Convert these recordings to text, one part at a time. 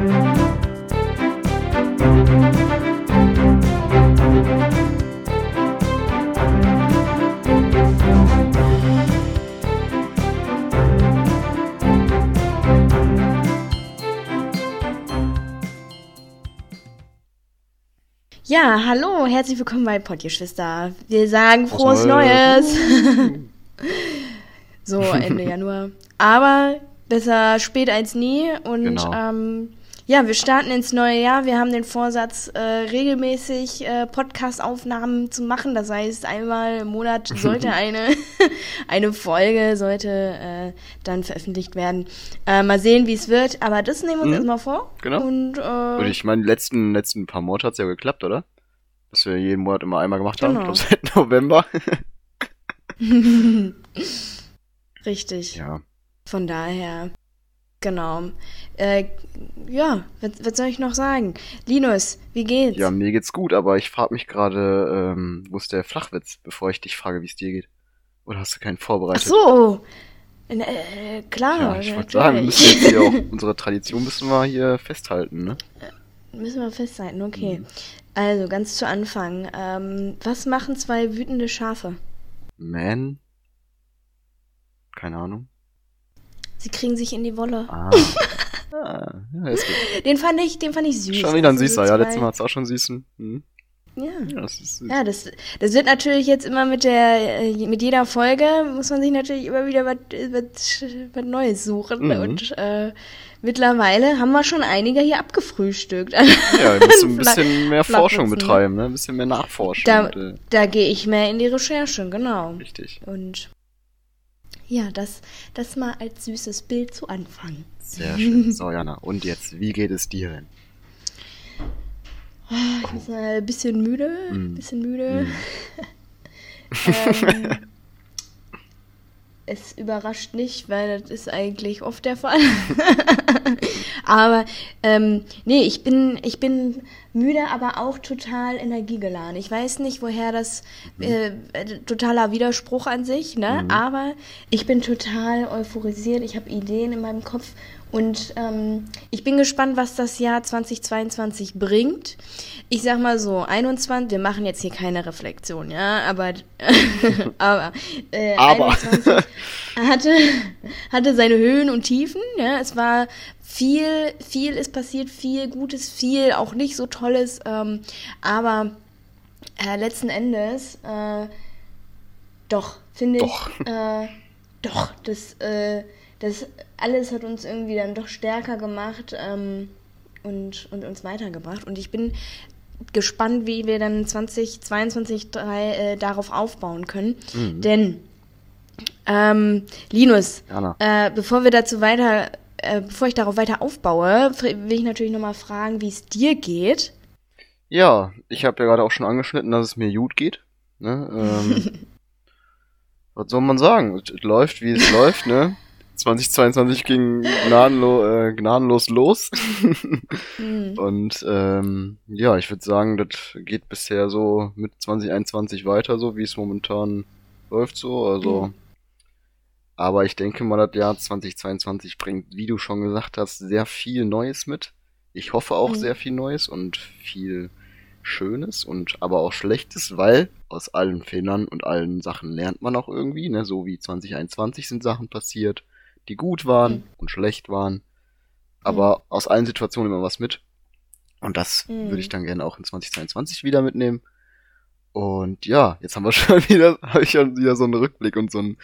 Ja, hallo, herzlich willkommen bei Pottgeschwister. Wir sagen frohes Neues. so, Ende Januar. Aber besser spät als nie. Und Genau. ähm, ja, wir starten ins neue Jahr. Wir haben den Vorsatz, äh, regelmäßig äh, Podcast-Aufnahmen zu machen. Das heißt, einmal im Monat sollte eine, eine Folge sollte äh, dann veröffentlicht werden. Äh, mal sehen, wie es wird. Aber das nehmen wir uns Mhm. erstmal vor. Genau. Und, äh, Und ich meine, letzten, letzten paar Monate hat's ja geklappt, oder? Dass wir jeden Monat immer einmal gemacht haben. Genau. Ich glaube, seit November. Richtig. ja. Von daher, genau. Äh, ja, was, was soll ich noch sagen? Linus, wie geht's? Ja, mir geht's gut, aber ich frage mich gerade, ähm, wo ist der Flachwitz, bevor ich dich frage, wie es dir geht? Oder hast du keinen Ach vorbereitet? so. Äh, klar. Ja, ich wollte sagen, wir müssen jetzt hier auch unsere Tradition müssen wir hier festhalten, ne? Müssen wir festhalten, okay. Mhm. Also, ganz zu Anfang. Ähm, was machen zwei wütende Schafe? Man? Keine Ahnung. Sie kriegen sich in die Wolle. Ah. ah ja, ist gut. Den fand ich, den fand ich süß. Schon wieder ein Also, Süßer, ja. Letztes Mal hat's auch schon süßen. Hm. Ja. Ja, das ist süß. Ja, das, das wird natürlich jetzt immer mit der, äh, mit jeder Folge muss man sich natürlich immer wieder was, Neues suchen. Mhm. Und äh, mittlerweile haben wir schon einige hier abgefrühstückt. Ja, wir müssen ein bisschen mehr Forschung betreiben, ne? Ein bisschen mehr nachforschen. Da, äh, da gehe ich mehr in die Recherche, genau. richtig. Und ja, das, das mal als süßes Bild zu Anfang. Sehr schön. So, Jana. Und jetzt, wie geht es dir denn? Ich bin ein bisschen müde, Mm. bisschen müde. Mm. ähm, es überrascht nicht, weil das ist eigentlich oft der Fall. Aber ähm, nee, ich bin, ich bin müde, aber auch total energiegeladen. Ich weiß nicht, woher das äh, äh, totaler Widerspruch an sich, ne? Aber ich bin total euphorisiert. Ich habe Ideen in meinem Kopf und ähm, ich bin gespannt, was das Jahr 2022 bringt. Ich sag mal so, 21, wir machen jetzt hier keine Reflexion, ja, aber, aber, äh, Aber. 21 hatte, hatte seine Höhen und Tiefen, ja, es war viel, viel ist passiert, viel Gutes, viel auch nicht so Tolles, ähm, aber äh, letzten Endes, äh, doch, finde ich, Doch. äh, doch, das, äh, das alles hat uns irgendwie dann doch stärker gemacht ähm, und, und uns weitergebracht. Und ich bin gespannt, wie wir dann 2022 drei, äh, darauf aufbauen können. Mhm. Denn, ähm, Linus, äh, bevor wir dazu weiter, äh, bevor ich darauf weiter aufbaue, will ich natürlich nochmal fragen, wie es dir geht. Ja, ich habe ja gerade auch schon angeschnitten, dass es mir gut geht. Ne? Ähm, was soll man sagen? Es, läuft, wie es läuft, ne? 2022 ging gnadenlo äh, gnadenlos los. Hm. Und ähm, ja, ich würde sagen, das geht bisher so mit 2021 weiter, so wie es momentan läuft so. Also, Mhm. Aber ich denke mal, das Jahr 2022 bringt, wie du schon gesagt hast, sehr viel Neues mit. Ich hoffe auch Mhm. sehr viel Neues und viel Schönes und aber auch Schlechtes, weil aus allen Fehlern und allen Sachen lernt man auch irgendwie, ne? So wie 2021 sind Sachen passiert, die gut waren Mhm. und schlecht waren. Aber aus allen Situationen immer was mit. Und das Mhm. würde ich dann gerne auch in 2022 wieder mitnehmen. Und ja, jetzt haben wir schon wieder, habe ich schon wieder so einen Rückblick und so einen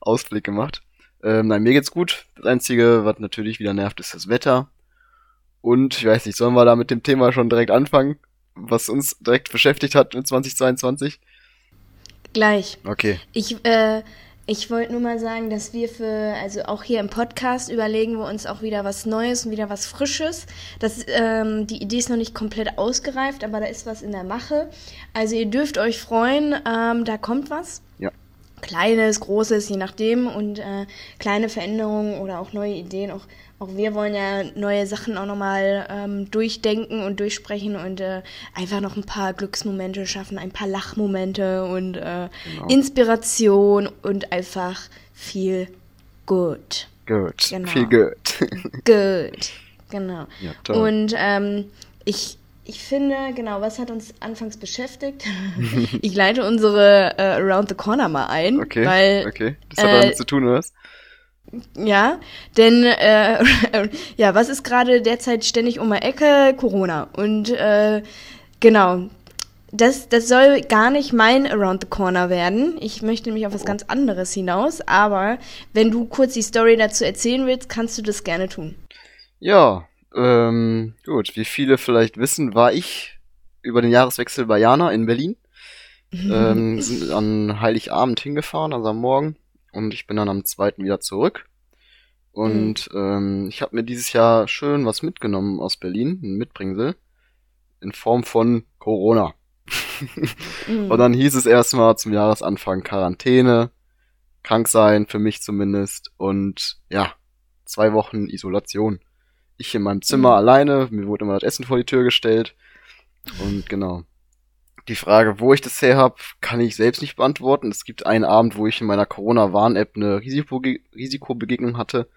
Ausblick gemacht. Ähm, nein, mir geht's gut. Das Einzige, was natürlich wieder nervt, ist das Wetter. Und ich weiß nicht, sollen wir da mit dem Thema schon direkt anfangen, was uns direkt beschäftigt hat in 2022? Gleich. Okay. Ich, äh, ich wollte nur mal sagen, dass wir für, also auch hier im Podcast überlegen wir uns auch wieder was Neues und wieder was Frisches. Das, ähm, die Idee ist noch nicht komplett ausgereift, aber da ist was in der Mache. Also ihr dürft euch freuen, ähm, da kommt was. Ja. Kleines, großes, je nachdem und äh, kleine Veränderungen oder auch neue Ideen. Auch, auch wir wollen ja neue Sachen auch nochmal ähm, durchdenken und durchsprechen und äh, einfach noch ein paar Glücksmomente schaffen, ein paar Lachmomente und äh, Genau. Inspiration und einfach viel gut. Gut. Genau. Viel gut. Gut. Genau. Ja, toll. Und ähm, ich, ich finde, genau, was hat uns anfangs beschäftigt? ich leite unsere äh, Around the Corner mal ein, Okay, weil okay. Das hat äh, damit zu tun, oder was? Ja, denn äh, ja, was ist gerade derzeit ständig um die Ecke? Corona. Und äh, genau, das, das soll gar nicht mein Around the Corner werden. Ich möchte nämlich auf was ganz anderes hinaus. Aber wenn du kurz die Story dazu erzählen willst, kannst du das gerne tun. Ja, ähm, gut. Wie viele vielleicht wissen, war ich über den Jahreswechsel bei Jana in Berlin. ähm, sind an Heiligabend hingefahren, also am Morgen. Und ich bin dann am zweiten wieder zurück. Und ähm, ich habe mir dieses Jahr schön was mitgenommen aus Berlin, ein Mitbringsel, in Form von Corona. Mhm. Und dann hieß es erstmal zum Jahresanfang Quarantäne, krank sein, für mich zumindest. Und ja, zwei Wochen Isolation. Ich in meinem Zimmer Mhm. alleine, mir wurde immer das Essen vor die Tür gestellt. Und genau. Die Frage, wo ich das her habe, kann ich selbst nicht beantworten. Es gibt einen Abend, wo ich in meiner Corona-Warn-App eine Risikoge Risikobegegnung hatte.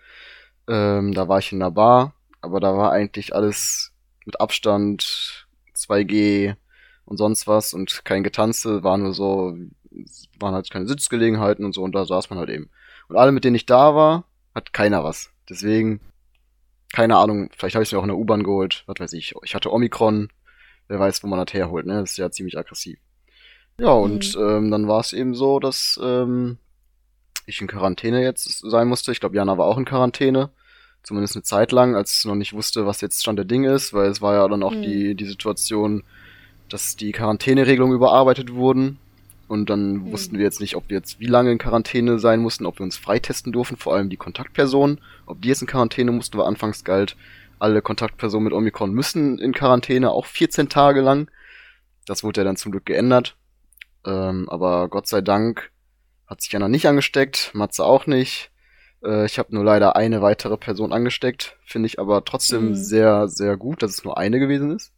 Ähm, da war ich in einer Bar, aber da war eigentlich alles mit Abstand, 2G und sonst was und kein Getanze, war nur so, waren halt keine Sitzgelegenheiten und so und da saß man halt eben. Und alle, mit denen ich da war, hat keiner was. Deswegen, keine Ahnung, vielleicht habe ich es mir auch in der U-Bahn geholt, was weiß ich. Ich hatte Omikron, wer weiß, wo man das herholt, ne? Das ist ja ziemlich aggressiv. Ja, und ähm, dann war es eben so, dass ähm, ich in Quarantäne jetzt sein musste. Ich glaube, Jana war auch in Quarantäne. Zumindest eine Zeit lang, als es noch nicht wusste, was jetzt Stand der Dinge ist, weil es war ja dann auch Mhm. die, die Situation, dass die Quarantäneregelungen überarbeitet wurden. Und dann wussten wir jetzt nicht, ob wir jetzt wie lange in Quarantäne sein mussten, ob wir uns freitesten durften, vor allem die Kontaktpersonen, ob die jetzt in Quarantäne mussten, weil anfangs galt, alle Kontaktpersonen mit Omikron müssen in Quarantäne, auch 14 Tage lang. Das wurde ja dann zum Glück geändert. Ähm, aber Gott sei Dank hat sich Jana nicht angesteckt, Matze auch nicht. Äh, ich habe nur leider eine weitere Person angesteckt, finde ich aber trotzdem Mhm. sehr, sehr gut, dass es nur eine gewesen ist.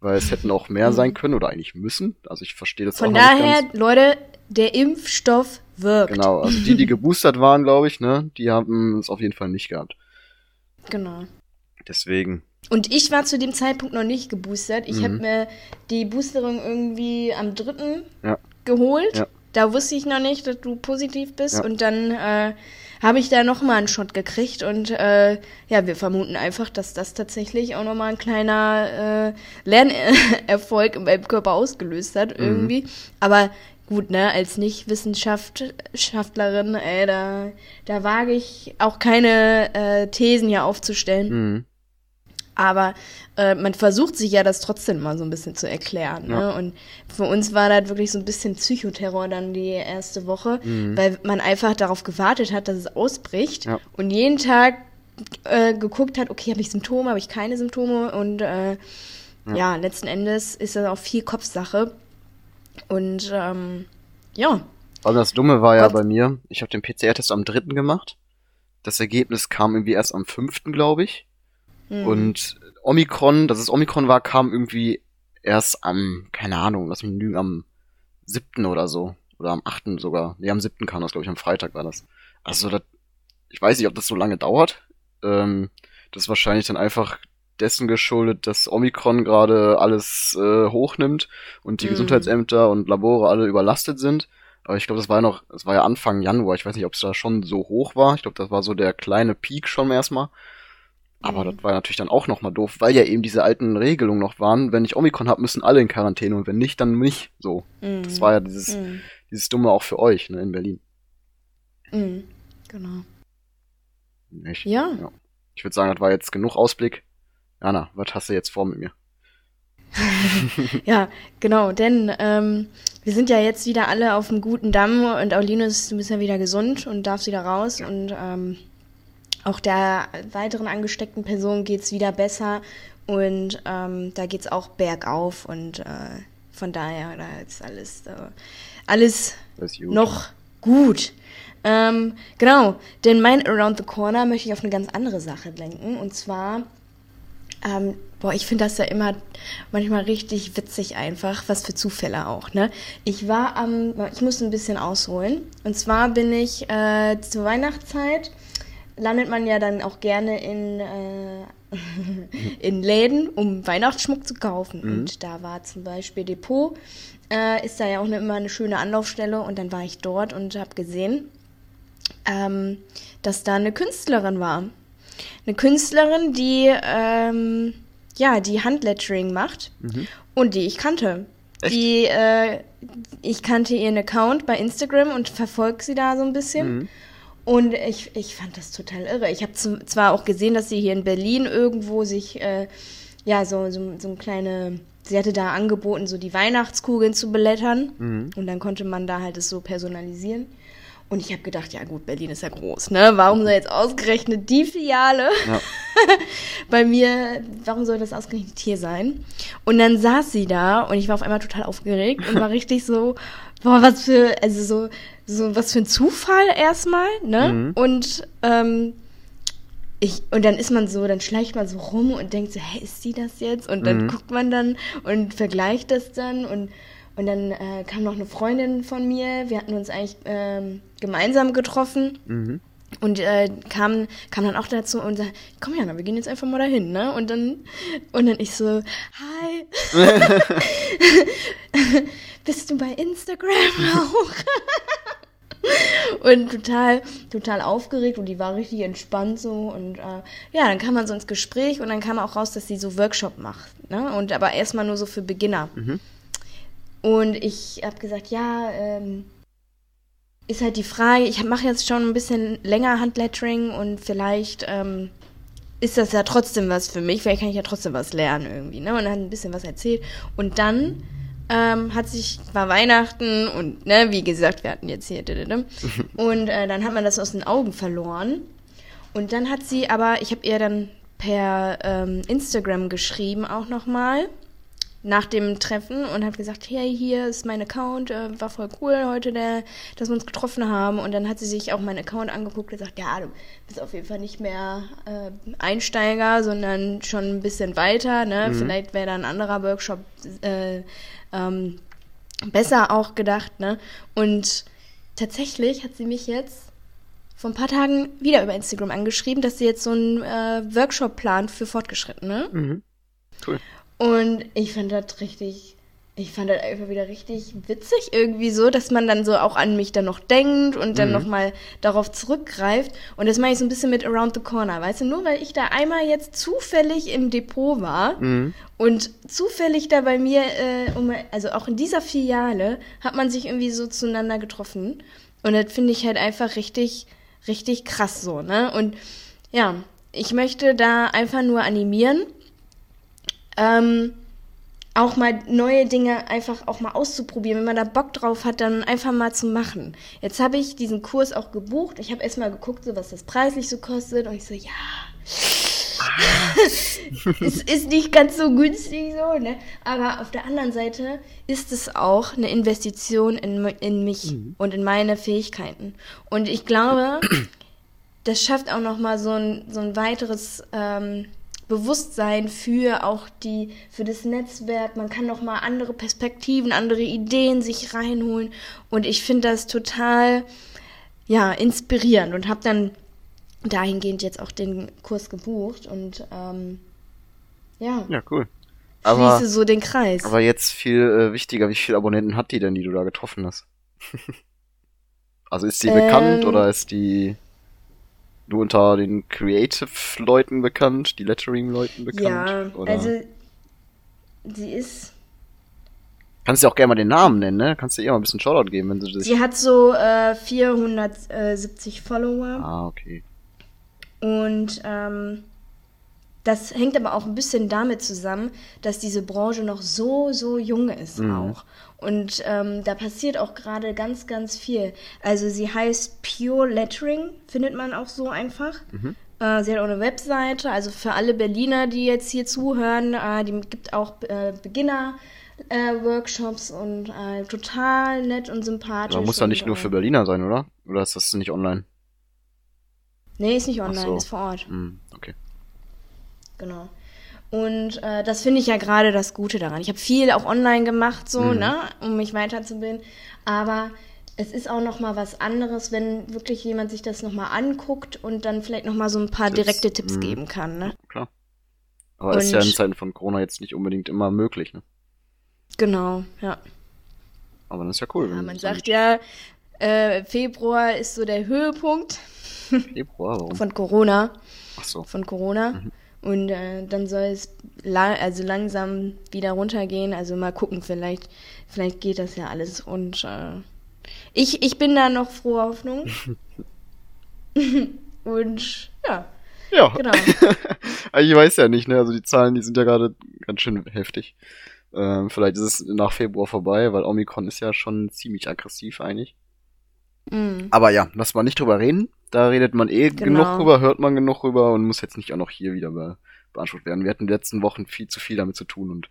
Weil es hätten auch mehr Mhm. sein können oder eigentlich müssen. Also ich verstehe das Von auch noch nicht daher, ganz. Leute, der Impfstoff wirkt. Genau, also die, die geboostert waren, glaube ich, ne, die haben es auf jeden Fall nicht gehabt. Genau. Deswegen. Und ich war zu dem Zeitpunkt noch nicht geboostert. Ich Mhm. habe mir die Boosterung irgendwie am 3. Ja. geholt. Ja. Da wusste ich noch nicht, dass du positiv bist. Ja. Und dann äh, habe ich da nochmal einen Shot gekriegt. Und äh, ja, wir vermuten einfach, dass das tatsächlich auch nochmal ein kleiner äh, Lernerfolg in meinem Körper ausgelöst hat Mhm. irgendwie. Aber gut, ne, als Nicht-Wissenschaftlerin, ey, da, da wage ich auch keine äh, Thesen hier aufzustellen. Mhm. Aber äh, man versucht sich ja das trotzdem mal so ein bisschen zu erklären. Ne? Ja. Und für uns war das wirklich so ein bisschen Psychoterror dann die erste Woche, Mhm. weil man einfach darauf gewartet hat, dass es ausbricht Ja. und jeden Tag äh, geguckt hat, okay, habe ich Symptome, habe ich keine Symptome und äh, ja. letzten Endes ist das auch viel Kopfsache. Und ähm, ja, allem das Dumme war ja Gott- bei mir, ich habe den PCR-Test am dritten gemacht. Das Ergebnis kam irgendwie erst am fünften, glaube ich. Hm, Und Omikron, dass es Omikron war, kam irgendwie erst am, keine Ahnung, lass mich lügen, am siebten oder so. Oder am achten sogar. Nee, am siebten kam das, glaube ich, am Freitag war das. Also, das, ich weiß nicht, ob das so lange dauert. Ähm, das ist wahrscheinlich dann einfach dessen geschuldet, dass Omikron gerade alles äh, hochnimmt und die Mhm. Gesundheitsämter und Labore alle überlastet sind. Aber ich glaube, das war ja noch, das war ja Anfang Januar. Ich weiß nicht, ob es da schon so hoch war. Ich glaube, das war so der kleine Peak schon erstmal. Aber Mhm. das war natürlich dann auch nochmal doof, weil ja eben diese alten Regelungen noch waren. Wenn ich Omikron habe, müssen alle in Quarantäne und wenn nicht, dann nicht. So. hm, Das war ja dieses, hm, dieses Dumme auch für euch, ne, in Berlin. hm, genau. Nicht? Ja. Ich würde sagen, das war jetzt genug Ausblick. Jana, was hast du jetzt vor mit mir? Ja, genau, denn ähm, wir sind ja jetzt wieder alle auf dem guten Damm und auch Linus, du bist ja wieder gesund und darfst wieder raus und ähm, auch der weiteren angesteckten Person geht's wieder besser und ähm, da geht's auch bergauf und äh, von daher, da ist alles, äh, alles gut. noch gut. Ähm, genau, denn mein Around the Corner möchte ich auf eine ganz andere Sache lenken. Und zwar, ähm, boah, ich finde das ja immer manchmal richtig witzig einfach, was für Zufälle auch, ne? Ich war am, ich muss ein bisschen ausholen. Und zwar bin ich äh, zur Weihnachtszeit, landet man ja dann auch gerne in äh, in Läden, um Weihnachtsschmuck zu kaufen. Mhm. Und da war zum Beispiel Depot, äh, ist da ja auch eine, immer eine schöne Anlaufstelle. Und dann war ich dort und habe gesehen, ähm, dass da eine Künstlerin war. Eine Künstlerin, die ähm, ja die Handlettering macht mhm. und die ich kannte. Echt? Die äh, ich kannte ihren Account bei Instagram und verfolge sie da so ein bisschen. Mhm. Und ich, ich fand das total irre. Ich habe zwar auch gesehen, dass sie hier in Berlin irgendwo sich, äh, ja, so, so, so ein kleine, sie hatte da angeboten, so die Weihnachtskugeln zu belettern. Mhm. Und dann konnte man da halt es so personalisieren. Und ich habe gedacht, ja gut, Berlin ist ja groß, ne? Warum soll jetzt ausgerechnet die Filiale ja. bei mir, warum soll das ausgerechnet hier sein? Und dann saß sie da und ich war auf einmal total aufgeregt und war richtig so, boah, was für, also so, so was für ein Zufall erstmal, ne? Mhm. Und ähm, ich, und dann ist man so, dann schleicht man so rum und denkt so, hä, ist sie das jetzt? Und dann mhm. guckt man dann und vergleicht das dann und und dann äh, kam noch eine Freundin von mir. Wir hatten uns eigentlich ähm, gemeinsam getroffen. Mhm. Und äh, kam, kam dann auch dazu und sagte, komm Jana, wir gehen jetzt einfach mal dahin, ne? Und dann, und dann ich so, hi. Bist du bei Instagram auch? und total, total aufgeregt und die war richtig entspannt so und äh, ja, dann kam man so ins Gespräch und dann kam auch raus, dass sie so Workshop macht, ne? Und aber erstmal nur so für Beginner. Mhm. Und ich habe gesagt, ja, ähm, ist halt die Frage, ich mache jetzt schon ein bisschen länger Handlettering und vielleicht ähm, ist das ja trotzdem was für mich, vielleicht kann ich ja trotzdem was lernen irgendwie, ne? Und dann hat ein bisschen was erzählt. Und dann ähm, hat sich, war Weihnachten und, ne, wie gesagt, wir hatten jetzt hier, und äh, dann hat man das aus den Augen verloren. Und dann hat sie aber, ich habe ihr dann per ähm, Instagram geschrieben auch nochmal nach dem Treffen und habe gesagt, hey, hier ist mein Account, äh, war voll cool heute, der, dass wir uns getroffen haben. Und dann hat sie sich auch meinen Account angeguckt und gesagt, ja, du bist auf jeden Fall nicht mehr äh, Einsteiger, sondern schon ein bisschen weiter. Ne? Mhm. Vielleicht wäre da ein anderer Workshop äh, ähm, besser auch gedacht. Ne? Und tatsächlich hat sie mich jetzt vor ein paar Tagen wieder über Instagram angeschrieben, dass sie jetzt so einen äh, Workshop plant für Fortgeschrittene. Mhm. Cool. Und ich fand das richtig, ich fand das einfach wieder richtig witzig irgendwie so, dass man dann so auch an mich dann noch denkt und dann mhm. nochmal darauf zurückgreift. Und das mache ich so ein bisschen mit Around the Corner, weißt du, nur weil ich da einmal jetzt zufällig im Depot war mhm. und zufällig da bei mir, äh, also auch in dieser Filiale, hat man sich irgendwie so zueinander getroffen. Und das finde ich halt einfach richtig, richtig krass so, ne? Und ja, ich möchte da einfach nur animieren, ähm, auch mal neue Dinge einfach auch mal auszuprobieren. Wenn man da Bock drauf hat, dann einfach mal zu machen. Jetzt habe ich diesen Kurs auch gebucht. Ich habe erstmal geguckt, so, was das preislich so kostet. Und ich so, ja, es ist nicht ganz so günstig so, ne? Aber auf der anderen Seite ist es auch eine Investition in, in mich mhm. und in meine Fähigkeiten. Und ich glaube, das schafft auch noch mal so ein, so ein weiteres... Ähm, Bewusstsein für auch die, für das Netzwerk. Man kann noch mal andere Perspektiven, andere Ideen sich reinholen. Und ich finde das total, ja, inspirierend und habe dann dahingehend jetzt auch den Kurs gebucht und ähm, ja. Ja, cool. Aber, schließe so den Kreis. Aber jetzt viel äh, wichtiger, wie viele Abonnenten hat die denn, die du da getroffen hast? also ist die ähm, bekannt oder ist die nur unter den Creative-Leuten bekannt, die Lettering-Leuten bekannt? Ja, oder? also sie ist. Kannst du auch gerne mal den Namen nennen, ne? Kannst du ihr mal ein bisschen Shoutout geben, wenn sie das. Sie hat so äh, 470 Follower. Ah, okay. Und ähm, das hängt aber auch ein bisschen damit zusammen, dass diese Branche noch so, so jung ist mhm. auch. Und ähm, da passiert auch gerade ganz, ganz viel. Also sie heißt Pure Lettering, findet man auch so einfach. Mhm. Äh, sie hat auch eine Webseite, also für alle Berliner, die jetzt hier zuhören, äh, die gibt auch äh, Beginner. Äh, Workshops und äh, total nett und sympathisch. Aber muss ja nicht nur für Berliner sein, oder? Oder ist das nicht online? Nee, ist nicht online, so. ist vor Ort. Mm, okay. Genau. Und äh, das finde ich ja gerade das Gute daran. Ich habe viel auch online gemacht, so, mhm. ne, um mich weiterzubilden. Aber es ist auch noch mal was anderes, wenn wirklich jemand sich das noch mal anguckt und dann vielleicht noch mal so ein paar Tipps. direkte Tipps mhm. geben kann, ne? Klar. Aber ist ja in Zeiten von Corona jetzt nicht unbedingt immer möglich, ne? Genau, ja. Aber das ist ja cool. Ja, man sagt ja, äh, Februar ist so der Höhepunkt. Februar, warum? Von Corona. Ach so. Von Corona. Mhm. Und äh, dann soll es la also langsam wieder runtergehen. Also mal gucken, vielleicht, vielleicht geht das ja alles. Und äh, ich, ich bin da noch frohe Hoffnung. Und ja. Ja. Genau. ich weiß ja nicht, ne? Also die Zahlen, die sind ja gerade ganz schön heftig. Ähm, vielleicht ist es nach Februar vorbei, weil Omikron ist ja schon ziemlich aggressiv eigentlich. Mm. Aber ja, lass mal nicht drüber reden. Da redet man eh genau. genug drüber, hört man genug drüber und muss jetzt nicht auch noch hier wieder be beansprucht werden. Wir hatten in den letzten Wochen viel zu viel damit zu tun und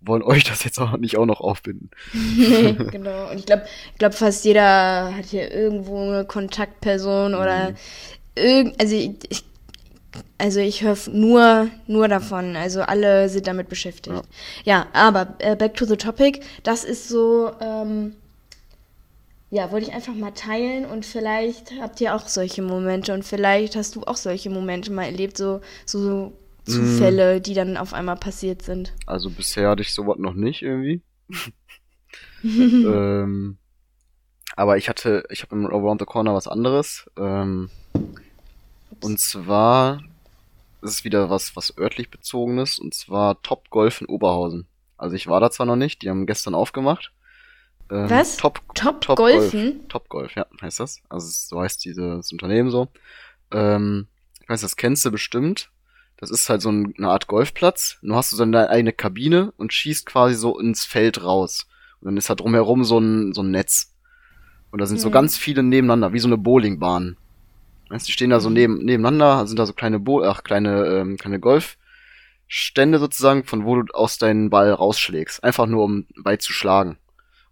wollen euch das jetzt auch nicht auch noch aufbinden. nee, genau. Und ich glaube, ich glaube, fast jeder hat hier irgendwo eine Kontaktperson oder mhm. irgend, also ich, ich also ich höre nur, nur davon. Also alle sind damit beschäftigt. Ja, ja aber äh, back to the topic. Das ist so, ähm, ja, wollte ich einfach mal teilen und vielleicht habt ihr auch solche Momente und vielleicht hast du auch solche Momente mal erlebt, so, so Zufälle, mm. die dann auf einmal passiert sind. Also bisher hatte ich sowas noch nicht irgendwie. ähm, aber ich hatte, ich habe im Around the Corner was anderes. Ähm, und zwar ist es wieder was, was örtlich bezogenes, und zwar Top Golf in Oberhausen. Also ich war da zwar noch nicht, die haben gestern aufgemacht. Ähm, was? Top, Top, Top Golfen? Golf. Top Golf, ja, heißt das. Also so heißt dieses Unternehmen so. Ähm, ich weiß, das kennst du bestimmt. Das ist halt so ein, eine Art Golfplatz. Nur hast du so deine eigene Kabine und schießt quasi so ins Feld raus. Und dann ist da drumherum so ein, so ein Netz. Und da sind hm. so ganz viele nebeneinander, wie so eine Bowlingbahn. Weißt, die stehen da so mhm. neben, nebeneinander, sind da so kleine Bo ach, kleine, ähm, kleine Golfstände sozusagen, von wo du aus deinen Ball rausschlägst. Einfach nur, um weit zu schlagen.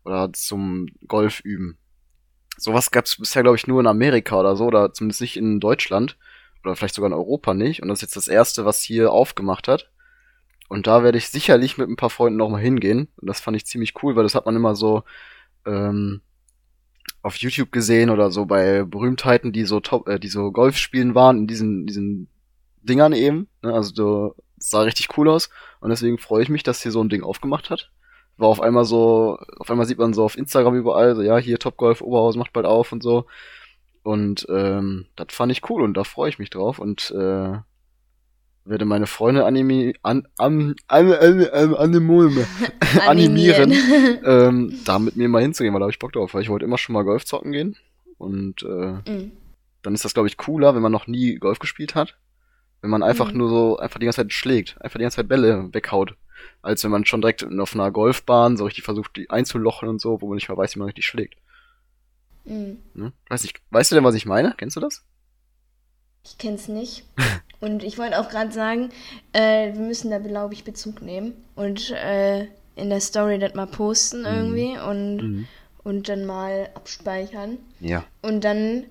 Oder zum Golf üben. Sowas gab es bisher, glaube ich, nur in Amerika oder so, oder zumindest nicht in Deutschland. Oder vielleicht sogar in Europa nicht. Und das ist jetzt das erste, was hier aufgemacht hat. Und da werde ich sicherlich mit ein paar Freunden noch mal hingehen. Und das fand ich ziemlich cool, weil das hat man immer so ähm, auf YouTube gesehen oder so bei Berühmtheiten, die so top, äh, die so Golf spielen waren in diesen, diesen Dingern eben. Ne? Also so, das sah richtig cool aus. Und deswegen freue ich mich, dass hier so ein Ding aufgemacht hat. War auf einmal so, auf einmal sieht man so auf Instagram überall, so ja, hier Top Golf Oberhaus macht bald auf und so. Und ähm, das fand ich cool und da freue ich mich drauf und äh, werde meine Freunde animi an, an, an, an, an, animieren, animieren ähm, da mit mir mal hinzugehen, weil da habe ich Bock drauf, weil ich wollte immer schon mal Golf zocken gehen. Und äh, mhm. dann ist das, glaube ich, cooler, wenn man noch nie Golf gespielt hat. Wenn man einfach mhm. nur so einfach die ganze Zeit schlägt, einfach die ganze Zeit Bälle weghaut. Als wenn man schon direkt auf einer Golfbahn so richtig versucht, die einzulochen und so, wo man nicht mal weiß, wie man richtig schlägt. Mhm. Ne? Weiß nicht, weißt du denn, was ich meine? Kennst du das? Ich kenn's nicht. Und ich wollte auch gerade sagen, äh, wir müssen da, glaube ich, Bezug nehmen und äh, in der Story das mal posten mhm. irgendwie und, mhm. und dann mal abspeichern. Ja. Und dann,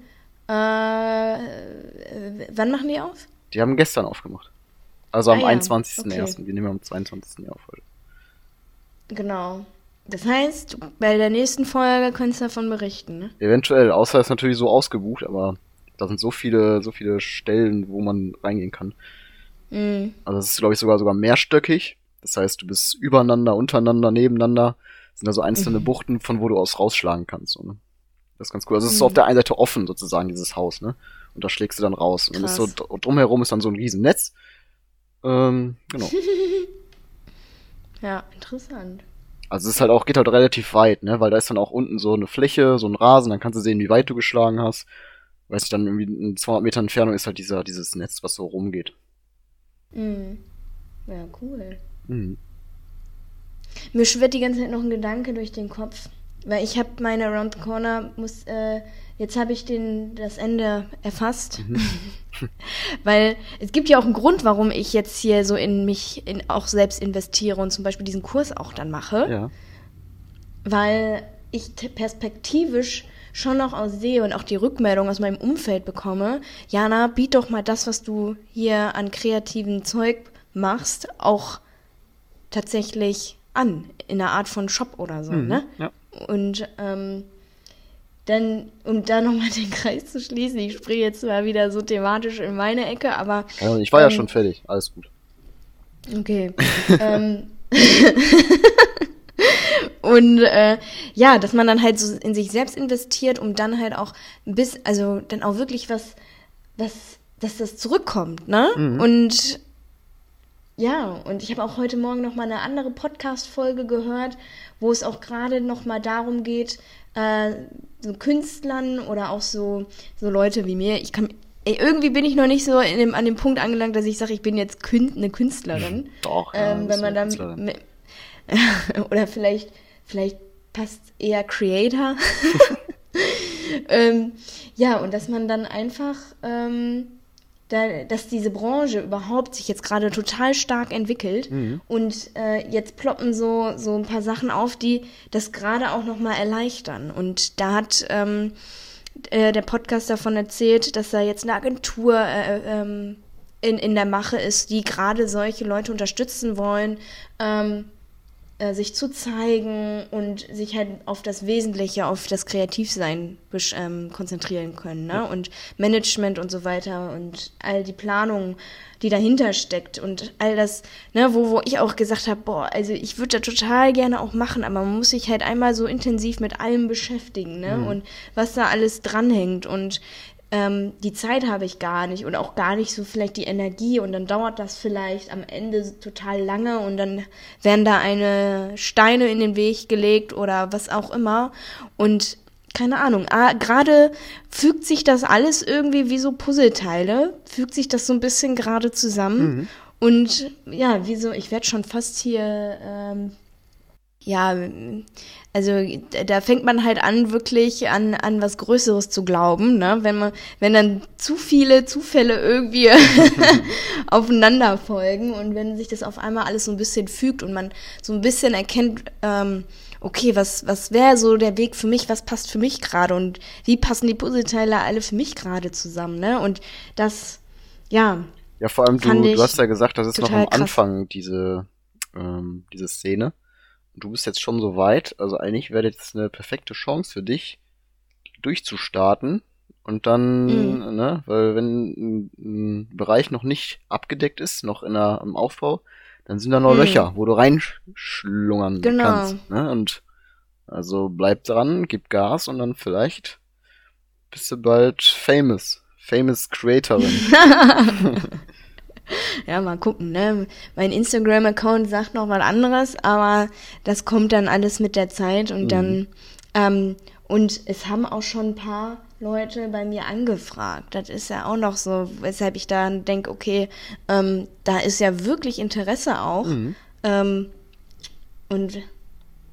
äh, wann machen die auf? Die haben gestern aufgemacht. Also am ah, ja. 21.01. Okay. Wir nehmen am 22. auf heute. Genau. Das heißt, bei der nächsten Folge könntest du davon berichten, ne? Eventuell, außer es ist natürlich so ausgebucht, aber da sind so viele, so viele Stellen, wo man reingehen kann. Mhm. Also es ist, glaube ich, sogar sogar mehrstöckig. Das heißt, du bist übereinander, untereinander, nebeneinander. Das sind da so einzelne mhm. Buchten, von wo du aus rausschlagen kannst. So, ne? Das ist ganz cool. Also es ist mhm. auf der einen Seite offen, sozusagen, dieses Haus, ne? Und da schlägst du dann raus. Und dann ist so drumherum ist dann so ein riesen Netz. Ähm, genau. ja, interessant. Also es ist halt auch, geht halt relativ weit, ne? Weil da ist dann auch unten so eine Fläche, so ein Rasen, dann kannst du sehen, wie weit du geschlagen hast weiß ich, dann irgendwie in 200 Metern Entfernung ist halt dieser, dieses Netz, was so rumgeht. Mhm. Ja, cool. Mhm. Mir schwirrt die ganze Zeit noch ein Gedanke durch den Kopf, weil ich habe meine Around the Corner, muss, äh, jetzt habe ich den, das Ende erfasst, mhm. weil es gibt ja auch einen Grund, warum ich jetzt hier so in mich in, auch selbst investiere und zum Beispiel diesen Kurs auch dann mache. Ja. Weil ich perspektivisch schon noch aus sehe und auch die Rückmeldung aus meinem Umfeld bekomme, Jana, biet doch mal das, was du hier an kreativen Zeug machst, auch tatsächlich an, in einer Art von Shop oder so, mhm, ne? Ja. Und ähm, dann, um da nochmal den Kreis zu schließen, ich spreche jetzt mal wieder so thematisch in meine Ecke, aber. Ja, ich war ähm, ja schon fertig, alles gut. Okay. ähm. Und äh, ja, dass man dann halt so in sich selbst investiert, um dann halt auch bis, also dann auch wirklich was, was, dass das zurückkommt, ne? Mhm. Und ja, und ich habe auch heute Morgen noch mal eine andere Podcast-Folge gehört, wo es auch gerade noch mal darum geht, äh, so Künstlern oder auch so, so Leute wie mir, ich kann, ey, irgendwie bin ich noch nicht so dem, an dem Punkt angelangt, dass ich sage, ich bin jetzt Kün eine Künstlerin. Doch, ja, ähm, wenn man dann, oder vielleicht vielleicht passt eher Creator. ähm, ja, und dass man dann einfach, ähm, da, dass diese Branche überhaupt sich jetzt gerade total stark entwickelt mhm. und äh, jetzt ploppen so, so ein paar Sachen auf, die das gerade auch nochmal erleichtern. Und da hat ähm, äh, der Podcast davon erzählt, dass da jetzt eine Agentur äh, ähm, in, in der Mache ist, die gerade solche Leute unterstützen wollen. Ähm, äh, sich zu zeigen und sich halt auf das Wesentliche, auf das Kreativsein ähm, konzentrieren können. Ne? Und Management und so weiter und all die Planung, die dahinter steckt und all das, ne, wo, wo ich auch gesagt habe, boah, also ich würde da total gerne auch machen, aber man muss sich halt einmal so intensiv mit allem beschäftigen, ne? Mhm. Und was da alles dranhängt. Und ähm, die Zeit habe ich gar nicht und auch gar nicht so vielleicht die Energie und dann dauert das vielleicht am Ende total lange und dann werden da eine Steine in den Weg gelegt oder was auch immer und keine Ahnung, ah, gerade fügt sich das alles irgendwie wie so Puzzleteile, fügt sich das so ein bisschen gerade zusammen mhm. und ja, wieso, ich werde schon fast hier ähm, ja, also da fängt man halt an, wirklich an, an was Größeres zu glauben, ne? Wenn man, wenn dann zu viele Zufälle irgendwie aufeinander folgen und wenn sich das auf einmal alles so ein bisschen fügt und man so ein bisschen erkennt, ähm, okay, was, was wäre so der Weg für mich, was passt für mich gerade und wie passen die Puzzleteile alle für mich gerade zusammen, ne? Und das, ja. Ja, vor allem du, du hast ja gesagt, das ist noch am Anfang, diese, ähm, diese Szene du bist jetzt schon so weit, also eigentlich wäre jetzt eine perfekte Chance für dich, durchzustarten und dann, mhm. ne, weil wenn ein, Bereich noch nicht abgedeckt ist, noch in der, im Aufbau, dann sind da noch mhm. Löcher, wo du reinschlungern genau. kannst. Ne? Und also bleib dran, gib Gas und dann vielleicht bist du bald famous. Famous Creatorin. ja, mal gucken, ne? Mein Instagram-Account sagt noch was anderes, aber das kommt dann alles mit der Zeit und mhm. dann, ähm, und es haben auch schon ein paar Leute bei mir angefragt. Das ist ja auch noch so, weshalb ich dann denke, okay, ähm, da ist ja wirklich Interesse auch. Mhm. Ähm, und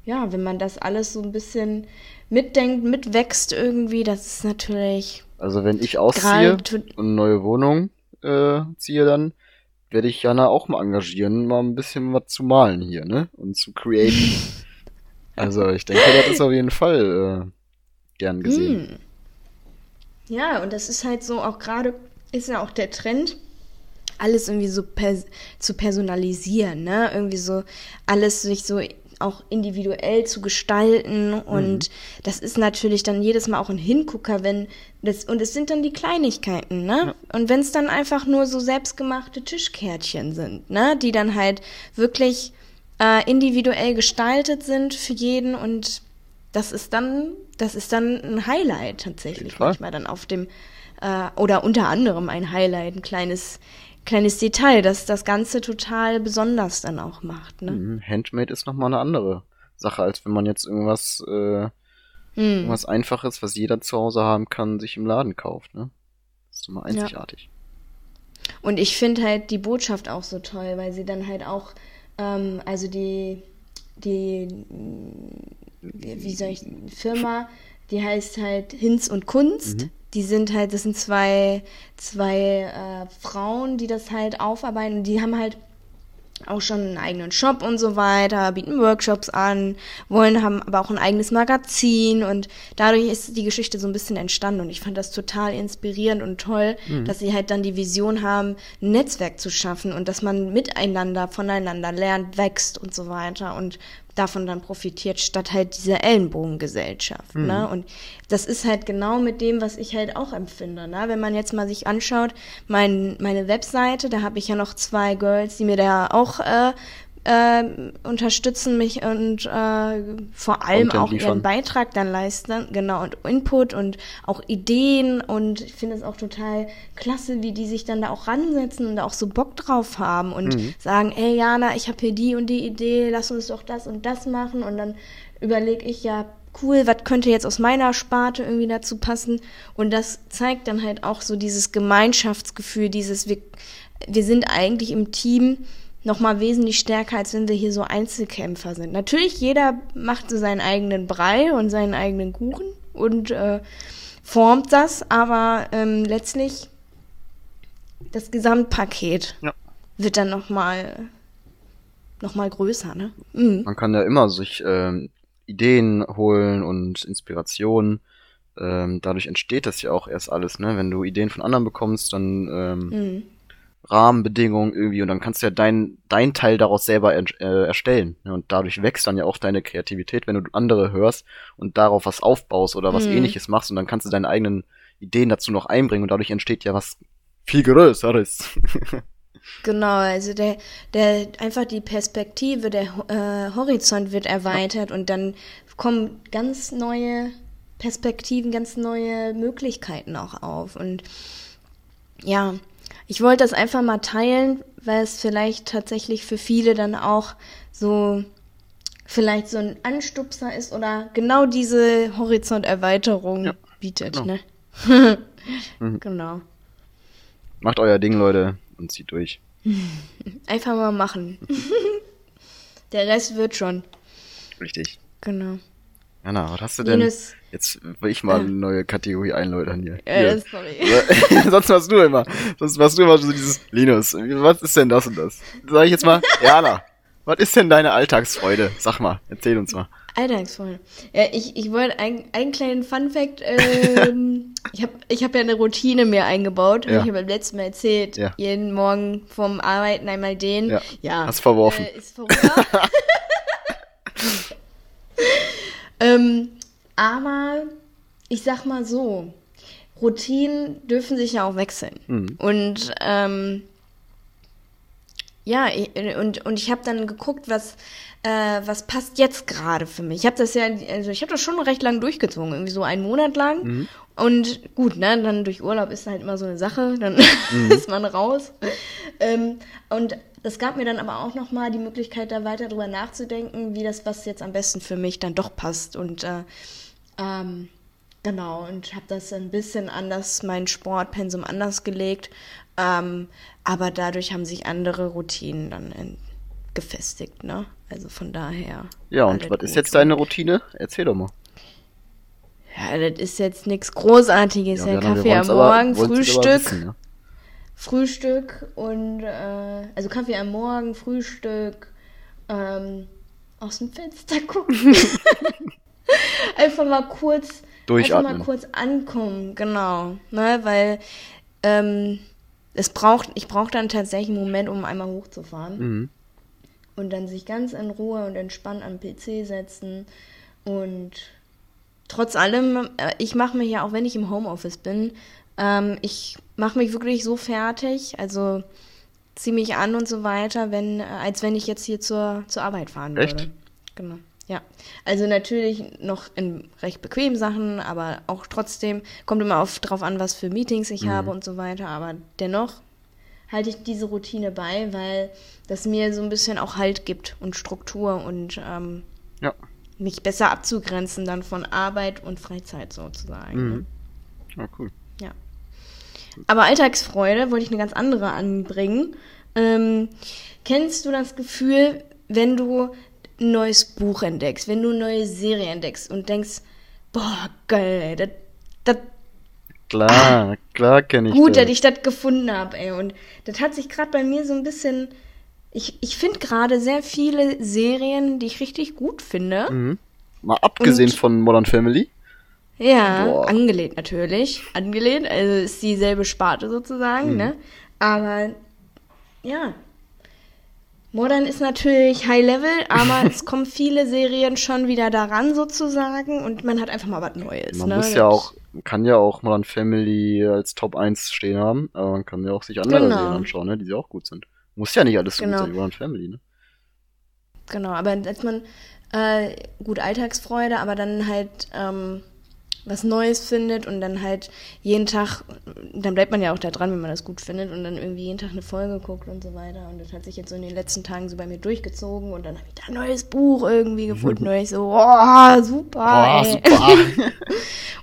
ja, wenn man das alles so ein bisschen mitdenkt, mitwächst irgendwie, das ist natürlich. Also wenn ich ausziehe und eine neue Wohnung äh, ziehe dann, werde ich Jana auch mal engagieren, mal ein bisschen was zu malen hier, ne? Und zu createn. also ich denke, das ist auf jeden Fall äh, gern gesehen. Hm. Ja, und das ist halt so auch gerade, ist ja auch der Trend, alles irgendwie so pers zu personalisieren, ne? Irgendwie so alles sich so auch individuell zu gestalten. Und mhm. das ist natürlich dann jedes Mal auch ein Hingucker, wenn das, und es sind dann die Kleinigkeiten, ne? Ja. Und wenn es dann einfach nur so selbstgemachte Tischkärtchen sind, ne? Die dann halt wirklich äh, individuell gestaltet sind für jeden und das ist dann, das ist dann ein Highlight tatsächlich manchmal dann auf dem, äh, oder unter anderem ein Highlight, ein kleines kleines Detail, das das Ganze total besonders dann auch macht. Ne? Mhm. Handmade ist nochmal eine andere Sache, als wenn man jetzt irgendwas, äh, hm. irgendwas Einfaches, was jeder zu Hause haben kann, sich im Laden kauft. Ne? Das ist immer einzigartig. Ja. Und ich finde halt die Botschaft auch so toll, weil sie dann halt auch, ähm, also die, die, wie soll ich, Firma, die heißt halt Hinz und Kunst. Mhm die sind halt, das sind zwei, zwei äh, Frauen, die das halt aufarbeiten. Die haben halt auch schon einen eigenen Shop und so weiter, bieten Workshops an, wollen, haben aber auch ein eigenes Magazin und dadurch ist die Geschichte so ein bisschen entstanden und ich fand das total inspirierend und toll, mhm. dass sie halt dann die Vision haben, ein Netzwerk zu schaffen und dass man miteinander, voneinander lernt, wächst und so weiter und davon dann profitiert, statt halt dieser Ellenbogengesellschaft. Mhm. Ne? Und das ist halt genau mit dem, was ich halt auch empfinde. Ne? Wenn man jetzt mal sich anschaut, mein, meine Webseite, da habe ich ja noch zwei Girls, die mir da auch äh, äh, unterstützen mich und äh, vor allem Content auch liefern. ihren Beitrag dann leisten, genau, und Input und auch Ideen und ich finde es auch total klasse, wie die sich dann da auch ransetzen und da auch so Bock drauf haben und Mhm. sagen, ey Jana, ich habe hier die und die Idee, lass uns doch das und das machen und dann überlege ich ja, cool, was könnte jetzt aus meiner Sparte irgendwie dazu passen und das zeigt dann halt auch so dieses Gemeinschaftsgefühl, dieses wir, wir sind eigentlich im Team noch mal wesentlich stärker, als wenn wir hier so Einzelkämpfer sind. Natürlich, jeder macht so seinen eigenen Brei und seinen eigenen Kuchen und äh, formt das, aber ähm, letztlich das Gesamtpaket Ja. wird dann noch mal noch mal größer, ne? Mhm. Man kann ja immer sich ähm, Ideen holen und Inspirationen. Ähm, dadurch entsteht das ja auch erst alles, ne? Wenn du Ideen von anderen bekommst, dann ähm, Mhm. Rahmenbedingungen irgendwie und dann kannst du ja dein, dein Teil daraus selber äh, erstellen. Ne? Und dadurch wächst dann ja auch deine Kreativität, wenn du andere hörst und darauf was aufbaust oder was Mhm. ähnliches machst und dann kannst du deine eigenen Ideen dazu noch einbringen und dadurch entsteht ja was viel Größeres. Genau, also der, der einfach die Perspektive, der äh, Horizont wird erweitert und dann kommen ganz neue Perspektiven, ganz neue Möglichkeiten auch auf. Und ja, ich wollte das einfach mal teilen, weil es vielleicht tatsächlich für viele dann auch so vielleicht so ein Anstupser ist oder genau diese Horizonterweiterung Ja, bietet, genau. ne? Mhm. genau. Macht euer Ding, Leute, und zieht durch. Einfach mal machen. Der Rest wird schon. Richtig. Genau. Jana, was hast du denn? Linus, Jetzt will ich mal eine neue Kategorie einläutern hier. äh, hier. sorry. Sonst machst du immer. Sonst machst du immer so dieses Linus. Was ist denn das und das? Sag ich jetzt mal, Jana, was ist denn deine Alltagsfreude? Sag mal, erzähl uns mal. Alltagsfreunde. Ja, ich, ich wollte ein, einen kleinen Fun-Fact. Ähm, ich habe ich hab ja eine Routine mir eingebaut. Ja. Ich habe beim letzten Mal erzählt. Ja. Jeden Morgen vom Arbeiten einmal den. Ja. ja. Hast verworfen. Äh, ist vorüber. ähm, aber ich sag mal so, Routinen dürfen sich ja auch wechseln. Mhm. Und ähm, ja, ich, und, und ich habe dann geguckt, was, äh, was passt jetzt gerade für mich. Ich habe das ja, also ich habe das schon recht lang durchgezogen, irgendwie so einen Monat lang. Mhm. Und gut, ne, dann durch Urlaub ist halt immer so eine Sache, dann Mhm. ist man raus. Ähm, und das gab mir dann aber auch nochmal die Möglichkeit, da weiter drüber nachzudenken, wie das, was jetzt am besten für mich dann doch passt. Und äh, ähm, genau, und habe das ein bisschen anders, mein Sportpensum anders gelegt. Ähm, aber dadurch haben sich andere Routinen dann in, gefestigt, ne? Also von daher. Ja, und was ist jetzt deine Routine? Erzähl doch mal. Ja, das ist jetzt nichts Großartiges. Ja, wir Kaffee am Morgen, aber Frühstück. wissen, ne? Frühstück und äh, also Kaffee am Morgen, Frühstück, ähm, aus dem Fenster gucken. einfach mal kurz einfach Durchatmen. mal kurz ankommen, genau. Ne, weil ähm, es braucht, ich brauche dann tatsächlich einen Moment, um einmal hochzufahren. Mhm. Und dann sich ganz in Ruhe und entspannt am PC setzen. Und trotz allem, äh, ich mache mich ja, auch wenn ich im Homeoffice bin, ähm, ich mache mich wirklich so fertig, also ziehe mich an und so weiter, wenn, äh, als wenn ich jetzt hier zur, zur Arbeit fahren Echt? würde. Genau. Ja. Also natürlich noch in recht bequemen Sachen, aber auch trotzdem kommt immer auf, drauf an, was für Meetings ich habe und so weiter. Aber dennoch halte ich diese Routine bei, weil das mir so ein bisschen auch Halt gibt und Struktur und ähm, Ja. mich besser abzugrenzen dann von Arbeit und Freizeit sozusagen. Ne? Mhm. Ja, cool. Ja. Aber Alltagsfreude wollte ich eine ganz andere anbringen. Ähm, kennst du das Gefühl, wenn du ein neues Buch entdeckst, wenn du eine neue Serie entdeckst und denkst, boah, geil, das, das Klar, klar kenne ich gut, das. dass ich das gefunden habe, ey. Und das hat sich gerade bei mir so ein bisschen. Ich, ich finde gerade sehr viele Serien, die ich richtig gut finde. Mhm. Mal abgesehen Und- von Modern Family. Ja, Boah. angelehnt natürlich. Angelehnt, also ist dieselbe Sparte sozusagen, Mhm. ne? Aber ja. Modern ist natürlich High Level, aber es kommen viele Serien schon wieder daran sozusagen und man hat einfach mal was Neues. Man ne? muss ja auch, kann ja auch Modern Family als Top 1 stehen haben, aber man kann ja auch sich andere Genau. Serien anschauen, ne, die ja auch gut sind. Muss ja nicht alles so Genau. gut sein wie Modern Family, ne? Genau, aber als man äh, gut Alltagsfreude, aber dann halt ähm, was Neues findet und dann halt jeden Tag, dann bleibt man ja auch da dran, wenn man das gut findet und dann irgendwie jeden Tag eine Folge guckt und so weiter. Und das hat sich jetzt so in den letzten Tagen so bei mir durchgezogen und dann habe ich da ein neues Buch irgendwie gefunden und ich so, oh, super, ey. super.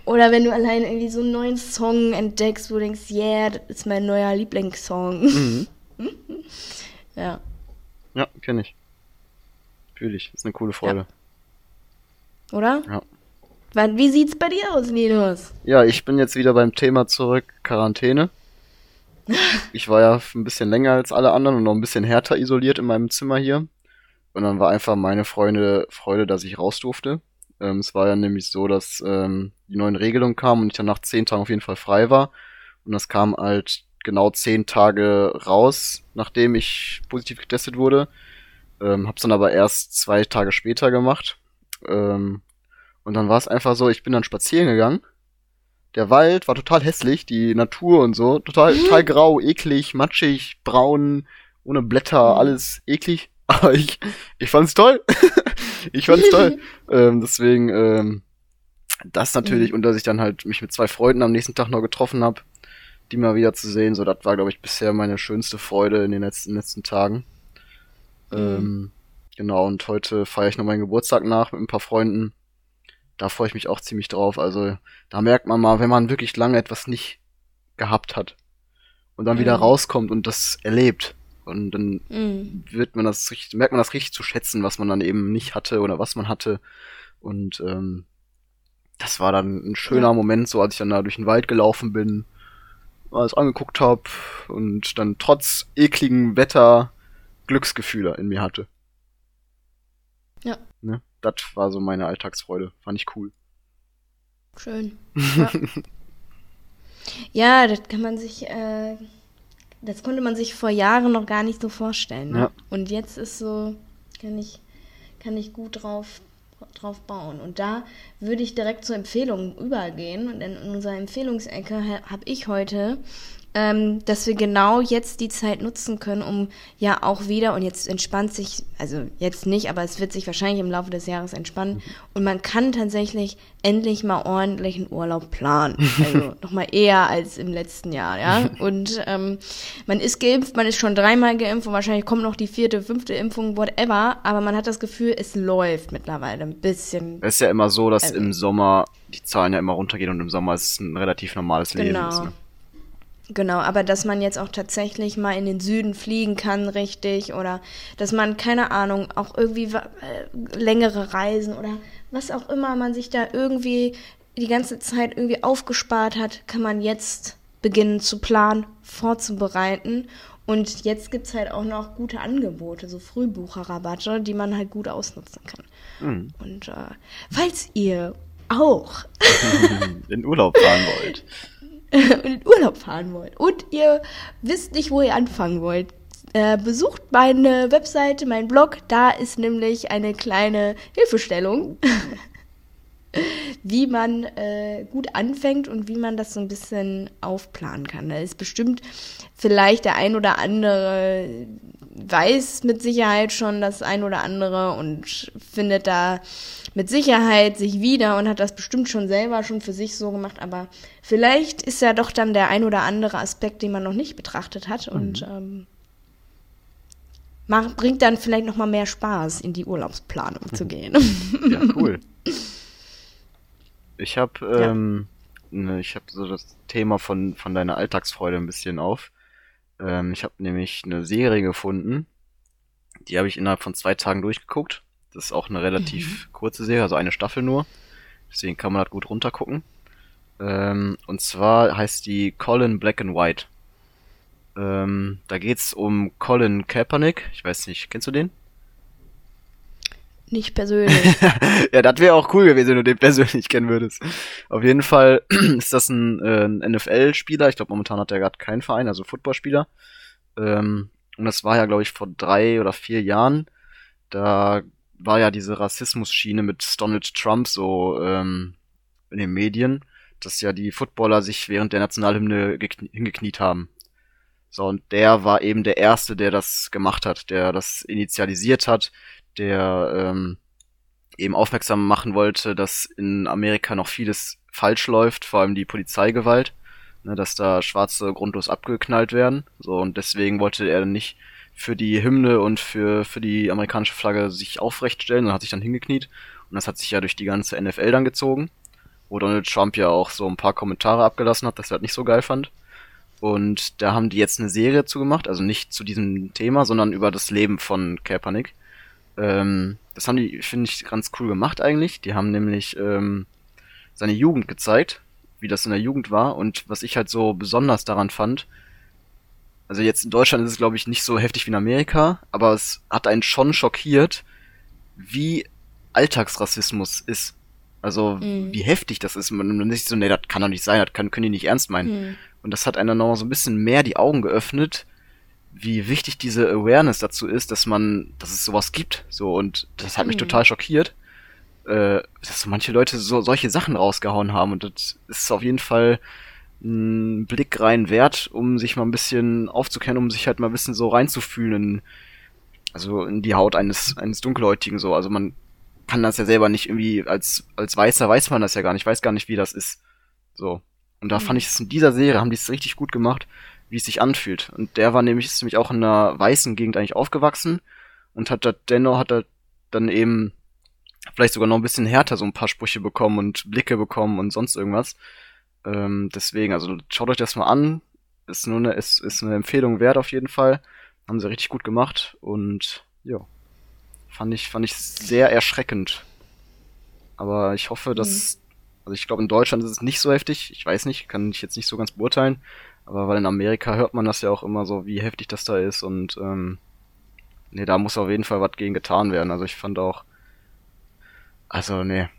Oder wenn du allein irgendwie so einen neuen Song entdeckst, wo du denkst, yeah, das ist mein neuer Lieblingssong. mhm. Ja. Ja, kenne ich. Fühl ich. Ist eine coole Freude. Oder? Ja. Wie sieht's bei dir aus, Linus? Ja, ich bin jetzt wieder beim Thema zurück, Quarantäne. Ich war ja ein bisschen länger als alle anderen und noch ein bisschen härter isoliert in meinem Zimmer hier. Und dann war einfach meine Freunde, Freude, dass ich raus durfte. Ähm, es war ja nämlich so, dass ähm, die neuen Regelungen kamen und ich dann nach zehn Tagen auf jeden Fall frei war. Und das kam halt genau zehn Tage raus, nachdem ich positiv getestet wurde. Ähm, hab's dann aber erst zwei Tage später gemacht. Ähm, und dann war es einfach so, ich bin dann spazieren gegangen. Der Wald war total hässlich, die Natur und so, total, total grau, eklig, matschig, braun, ohne Blätter, Mhm. alles eklig. Aber ich, ich fand's toll. ich fand's toll. ähm, deswegen, ähm, das natürlich, Mhm. und dass ich dann halt mich mit zwei Freunden am nächsten Tag noch getroffen habe, die mal wieder zu sehen, so das war, glaube ich, bisher meine schönste Freude in den letzten, letzten Tagen. Mhm. Ähm, genau, und heute feiere ich noch meinen Geburtstag nach mit ein paar Freunden. Da freue ich mich auch ziemlich drauf. Also da merkt man mal, wenn man wirklich lange etwas nicht gehabt hat und dann wieder Mhm. rauskommt und das erlebt. Und dann Mhm. wird man das richtig, merkt man das richtig zu schätzen, was man dann eben nicht hatte oder was man hatte. Und ähm, das war dann ein schöner Ja. Moment, so als ich dann da durch den Wald gelaufen bin, alles angeguckt hab und dann trotz ekligem Wetter Glücksgefühle in mir hatte. Ja. Ne? Das war so meine Alltagsfreude. Fand ich cool. Schön. Ja. ja, das kann man sich, äh, das konnte man sich vor Jahren noch gar nicht so vorstellen. Ne? Ja. Und jetzt ist so, kann ich, kann ich gut drauf, drauf bauen. Und da würde ich direkt zur Empfehlung übergehen. Und in unserer Empfehlungsecke ha- habe ich heute, ähm, dass wir genau jetzt die Zeit nutzen können, um ja auch wieder, und jetzt entspannt sich, also jetzt nicht, aber es wird sich wahrscheinlich im Laufe des Jahres entspannen. Und man kann tatsächlich endlich mal ordentlichen Urlaub planen. Also nochmal eher als im letzten Jahr, ja. Und ähm, man ist geimpft, man ist schon dreimal geimpft und wahrscheinlich kommt noch die vierte, fünfte Impfung, whatever. Aber man hat das Gefühl, es läuft mittlerweile ein bisschen. Es ist ja immer so, dass Also- im Sommer die Zahlen ja immer runtergehen und im Sommer ist es ein relativ normales Leben. Genau. Ist, ne? Genau, aber dass man jetzt auch tatsächlich mal in den Süden fliegen kann, richtig, oder dass man, keine Ahnung, auch irgendwie äh, längere Reisen oder was auch immer man sich da irgendwie die ganze Zeit irgendwie aufgespart hat, kann man jetzt beginnen zu planen, vorzubereiten. Und jetzt gibt's halt auch noch gute Angebote, so Frühbucherrabatte, die man halt gut ausnutzen kann. Mhm. Und äh, falls ihr auch In Urlaub fahren wollt. und in Urlaub fahren wollt und ihr wisst nicht, wo ihr anfangen wollt, äh, besucht meine Webseite, meinen Blog. Da ist nämlich eine kleine Hilfestellung, wie man äh, gut anfängt und wie man das so ein bisschen aufplanen kann. Da ist bestimmt vielleicht der ein oder andere weiß mit Sicherheit schon das ein oder andere und findet da mit Sicherheit sich wieder und hat das bestimmt schon selber schon für sich so gemacht, aber vielleicht ist ja doch dann der ein oder andere Aspekt, den man noch nicht betrachtet hat und ähm, macht, bringt dann vielleicht noch mal mehr Spaß, in die Urlaubsplanung zu gehen. Ja, cool. Ich habe Ja. ähm, ne, ich habe so das Thema von von deiner Alltagsfreude ein bisschen auf. Ähm, ich habe nämlich eine Serie gefunden, die habe ich innerhalb von zwei Tagen durchgeguckt. Das ist auch eine relativ kurze Serie, also eine Staffel nur. Deswegen kann man das gut runtergucken. Ähm, und zwar heißt die Colin Black and White. Ähm, da geht's um Colin Kaepernick. Ich weiß nicht, kennst du den? Nicht persönlich. ja, das wäre auch cool gewesen, wenn du den persönlich kennen würdest. Auf jeden Fall ist das ein, äh, ein NFL-Spieler. Ich glaube, momentan hat er gerade keinen Verein, also Footballspieler. Ähm, Und das war ja, glaube ich, vor drei oder vier Jahren. Da war ja diese Rassismus-Schiene mit Donald Trump so ähm, in den Medien, dass ja die Footballer sich während der Nationalhymne hingekniet haben. So, und der war eben der Erste, der das gemacht hat, der das initialisiert hat, der ähm, eben aufmerksam machen wollte, dass in Amerika noch vieles falsch läuft, vor allem die Polizeigewalt, ne, dass da Schwarze grundlos abgeknallt werden. So, und deswegen wollte er nicht für die Hymne und für, für die amerikanische Flagge sich aufrecht stellen und hat sich dann hingekniet. Und das hat sich ja durch die ganze NFL dann gezogen, wo Donald Trump ja auch so ein paar Kommentare abgelassen hat, dass er das nicht so geil fand. Und da haben die jetzt eine Serie zu gemacht, also nicht zu diesem Thema, sondern über das Leben von Kaepernick. Ähm, das haben die, finde ich, ganz cool gemacht eigentlich. Die haben nämlich ähm, seine Jugend gezeigt, wie das in der Jugend war. Und was ich halt so besonders daran fand, also jetzt in Deutschland ist es, glaube ich, nicht so heftig wie in Amerika, aber es hat einen schon schockiert, wie Alltagsrassismus ist. Also mhm. wie heftig das ist. Man, man ist so, nee, das kann doch nicht sein, das kann, können die nicht ernst meinen. Mhm. Und das hat einer noch so ein bisschen mehr die Augen geöffnet, wie wichtig diese Awareness dazu ist, dass man, dass es sowas gibt. So, und das hat mich mhm. total schockiert, äh, dass so manche Leute so solche Sachen rausgehauen haben. Und das ist auf jeden Fall ein Blick rein wert, um sich mal ein bisschen aufzukennen, um sich halt mal ein bisschen so reinzufühlen in, also in die Haut eines, eines Dunkelhäutigen so. Also man kann das ja selber nicht irgendwie, als, als Weißer weiß man das ja gar nicht, weiß gar nicht, wie das ist. So. Und da mhm. fand ich es in dieser Serie, haben die es richtig gut gemacht, wie es sich anfühlt. Und der war nämlich, ist nämlich auch in einer weißen Gegend eigentlich aufgewachsen und hat da dennoch, hat er dann eben vielleicht sogar noch ein bisschen härter so ein paar Sprüche bekommen und Blicke bekommen und sonst irgendwas. Ähm, deswegen, also schaut euch das mal an. Ist nur eine, ist, ist eine Empfehlung wert auf jeden Fall. Haben sie richtig gut gemacht und ja, fand ich, fand ich sehr erschreckend. Aber ich hoffe, dass, mhm. also ich glaube, in Deutschland ist es nicht so heftig. Ich weiß nicht, kann ich jetzt nicht so ganz beurteilen. Aber weil in Amerika hört man das ja auch immer so, wie heftig das da ist und ähm, nee, da muss auf jeden Fall was gegen getan werden. Also ich fand auch, also nee,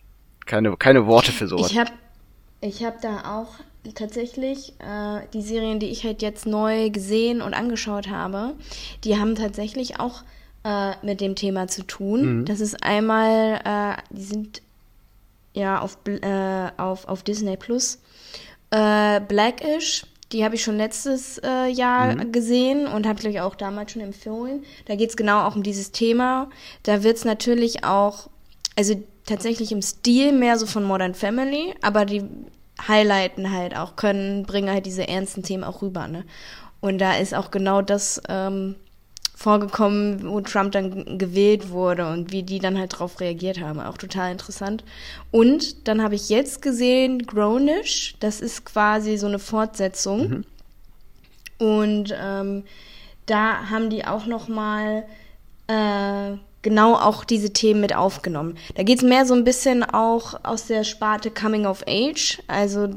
keine, keine Worte für sowas. Ich habe ich hab da auch tatsächlich äh, die Serien, die ich halt jetzt neu gesehen und angeschaut habe, die haben tatsächlich auch äh, mit dem Thema zu tun. Mhm. Das ist einmal, äh, die sind ja auf, äh, auf, auf Disney Plus. Äh, Blackish, die habe ich schon letztes äh, Jahr mhm. gesehen und habe, glaube ich, auch damals schon empfohlen. Da geht es genau auch um dieses Thema. Da wird es natürlich auch, also tatsächlich im Stil mehr so von Modern Family, aber die highlighten halt auch, können, bringen halt diese ernsten Themen auch rüber, ne? Und da ist auch genau das ähm, vorgekommen, wo Trump dann gewählt wurde und wie die dann halt drauf reagiert haben. Auch total interessant. Und dann habe ich jetzt gesehen Grownish, das ist quasi so eine Fortsetzung. Mhm. Und ähm, da haben die auch noch mal äh, genau auch diese Themen mit aufgenommen. Da geht es mehr so ein bisschen auch aus der Sparte Coming of Age, also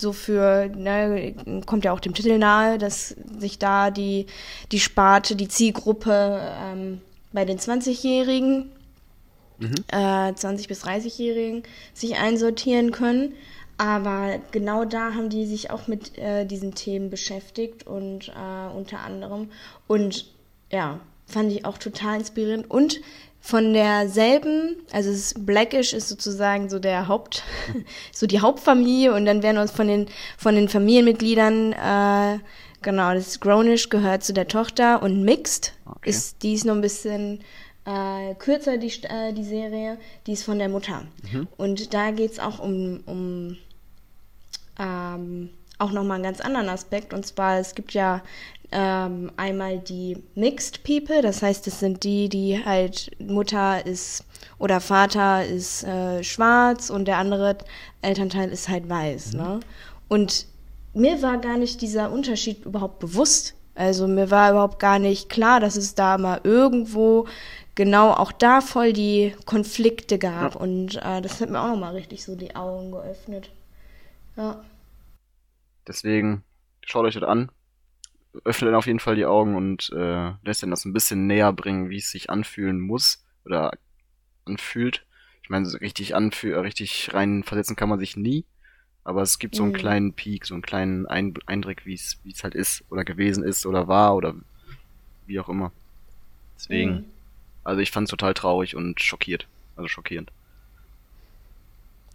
so für, ne, kommt ja auch dem Titel nahe, dass sich da die, die Sparte, die Zielgruppe ähm, bei den 20-Jährigen, mhm. äh, 20- bis 30-Jährigen sich einsortieren können. Aber genau da haben die sich auch mit äh, diesen Themen beschäftigt und äh, unter anderem. Und ja, fand ich auch total inspirierend. Und von derselben, also es ist Blackish ist sozusagen so der Haupt, so die Hauptfamilie und dann werden uns von den von den Familienmitgliedern äh, genau das Grownish gehört zu der Tochter und Mixed okay. ist die ist noch ein bisschen äh, kürzer die äh, die Serie, die ist von der Mutter mhm. und da geht's auch um um ähm, auch nochmal einen ganz anderen Aspekt. Und zwar, es gibt ja ähm, einmal die Mixed People, das heißt, es sind die, die halt Mutter ist oder Vater ist äh, schwarz und der andere Elternteil ist halt weiß. Mhm. Ne? Und mir war gar nicht dieser Unterschied überhaupt bewusst. Also mir war überhaupt gar nicht klar, dass es da mal irgendwo genau auch da voll die Konflikte gab. Ja. Und äh, das hat mir auch nochmal richtig so die Augen geöffnet. Ja. Deswegen schaut euch das an öffnet dann auf jeden Fall die Augen und äh, lässt dann das ein bisschen näher bringen, wie es sich anfühlen muss oder anfühlt. Ich meine, so richtig anfühlen, richtig reinversetzen kann man sich nie, aber es gibt so einen mhm. kleinen Peak, so einen kleinen Ein Eindruck, wie es wie es halt ist oder gewesen ist oder war oder wie auch immer. Deswegen, Mhm. also ich fand's total traurig und schockiert. Also schockierend.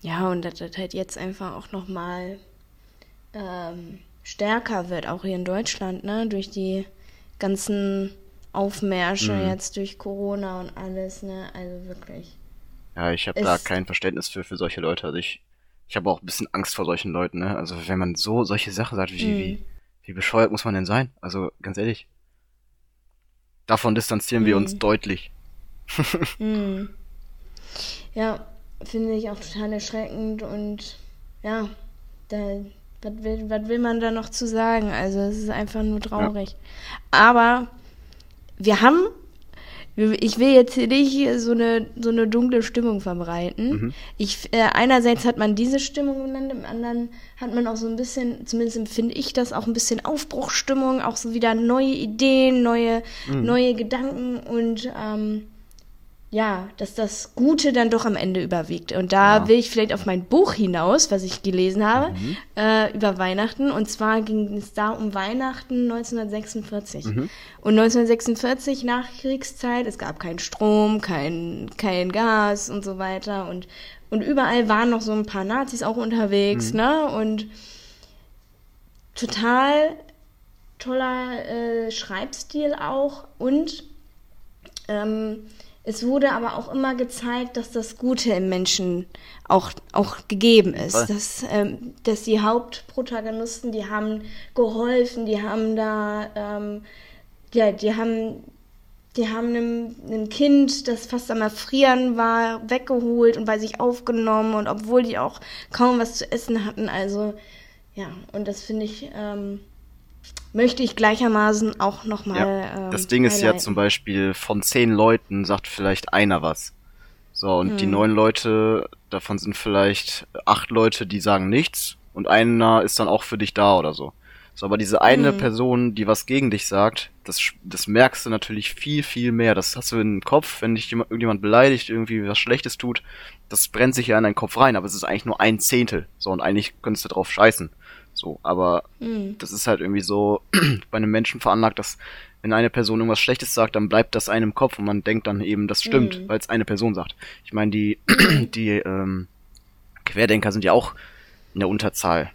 Ja, und das halt jetzt einfach auch nochmal ähm, stärker wird, auch hier in Deutschland, ne? Durch die ganzen Aufmärsche Mhm. jetzt durch Corona und alles, ne? Also wirklich. Ja, ich habe da kein Verständnis für, für solche Leute. Also ich, ich habe auch ein bisschen Angst vor solchen Leuten, ne? Also wenn man so solche Sachen sagt, wie, Mhm. wie, wie bescheuert muss man denn sein? Also ganz ehrlich. Davon distanzieren wir uns Mhm. deutlich. Mhm. Ja, finde ich auch total erschreckend und ja, da, was will, was will man da noch zu sagen? Also es ist einfach nur traurig. Aber wir haben, ich will jetzt hier nicht so eine, so eine dunkle Stimmung verbreiten. Mhm. Ich, äh, einerseits hat man diese Stimmung genannt, im anderen hat man auch so ein bisschen, zumindest empfinde ich das, auch ein bisschen Aufbruchstimmung, auch so wieder neue Ideen, neue, Mhm. neue Gedanken und ähm, ja, dass das Gute dann doch am Ende überwiegt. Und da Ja. will ich vielleicht auf mein Buch hinaus, was ich gelesen habe, Mhm. äh, über Weihnachten. Und zwar ging es da um Weihnachten 1946. Mhm. Und 1946 Nachkriegszeit, es gab keinen Strom, kein, kein Gas und so weiter. Und, und überall waren noch so ein paar Nazis auch unterwegs, Mhm. ne? Und total toller äh, Schreibstil auch. Und ähm, es wurde aber auch immer gezeigt, dass das Gute im Menschen auch, auch gegeben ist. Voll. Dass, ähm, dass die Hauptprotagonisten, die haben geholfen, die haben da, ähm, ja, die haben, die haben einem, einem Kind, das fast am Erfrieren war, weggeholt und bei sich aufgenommen und obwohl die auch kaum was zu essen hatten. Also, ja, und das finde ich, ähm, möchte ich gleichermaßen auch nochmal. Ja, ähm, das Ding ist ja zum Beispiel, von zehn Leuten sagt vielleicht einer was. So, und Hm. die neun Leute, davon sind vielleicht acht Leute, die sagen nichts und einer ist dann auch für dich da oder so. So, aber diese eine Hm. Person, die was gegen dich sagt, das, das merkst du natürlich viel, viel mehr. Das hast du im Kopf, wenn dich jemand, irgendjemand beleidigt, irgendwie was Schlechtes tut, das brennt sich ja in deinen Kopf rein, aber es ist eigentlich nur ein Zehntel. So, und eigentlich könntest du drauf scheißen. So, aber Hm. das ist halt irgendwie so bei einem Menschen veranlagt, dass wenn eine Person irgendwas Schlechtes sagt, dann bleibt das einem im Kopf und man denkt dann eben, das stimmt, Mhm. weil es eine Person sagt. Ich meine, die, die ähm, Querdenker sind ja auch in der Unterzahl.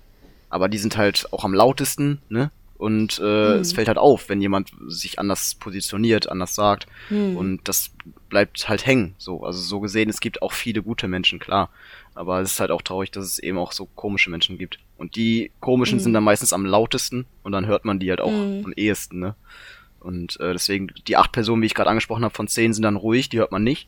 Aber die sind halt auch am lautesten, ne? Und äh, Mhm. es fällt halt auf, wenn jemand sich anders positioniert, anders sagt. Hm. Und das bleibt halt hängen. So, also so gesehen, es gibt auch viele gute Menschen, klar. Aber es ist halt auch traurig, dass es eben auch so komische Menschen gibt. Und die komischen Mhm. sind dann meistens am lautesten und dann hört man die halt auch Mhm. am ehesten, ne? Und äh, deswegen, die acht Personen, wie ich gerade angesprochen habe, von zehn sind dann ruhig, die hört man nicht.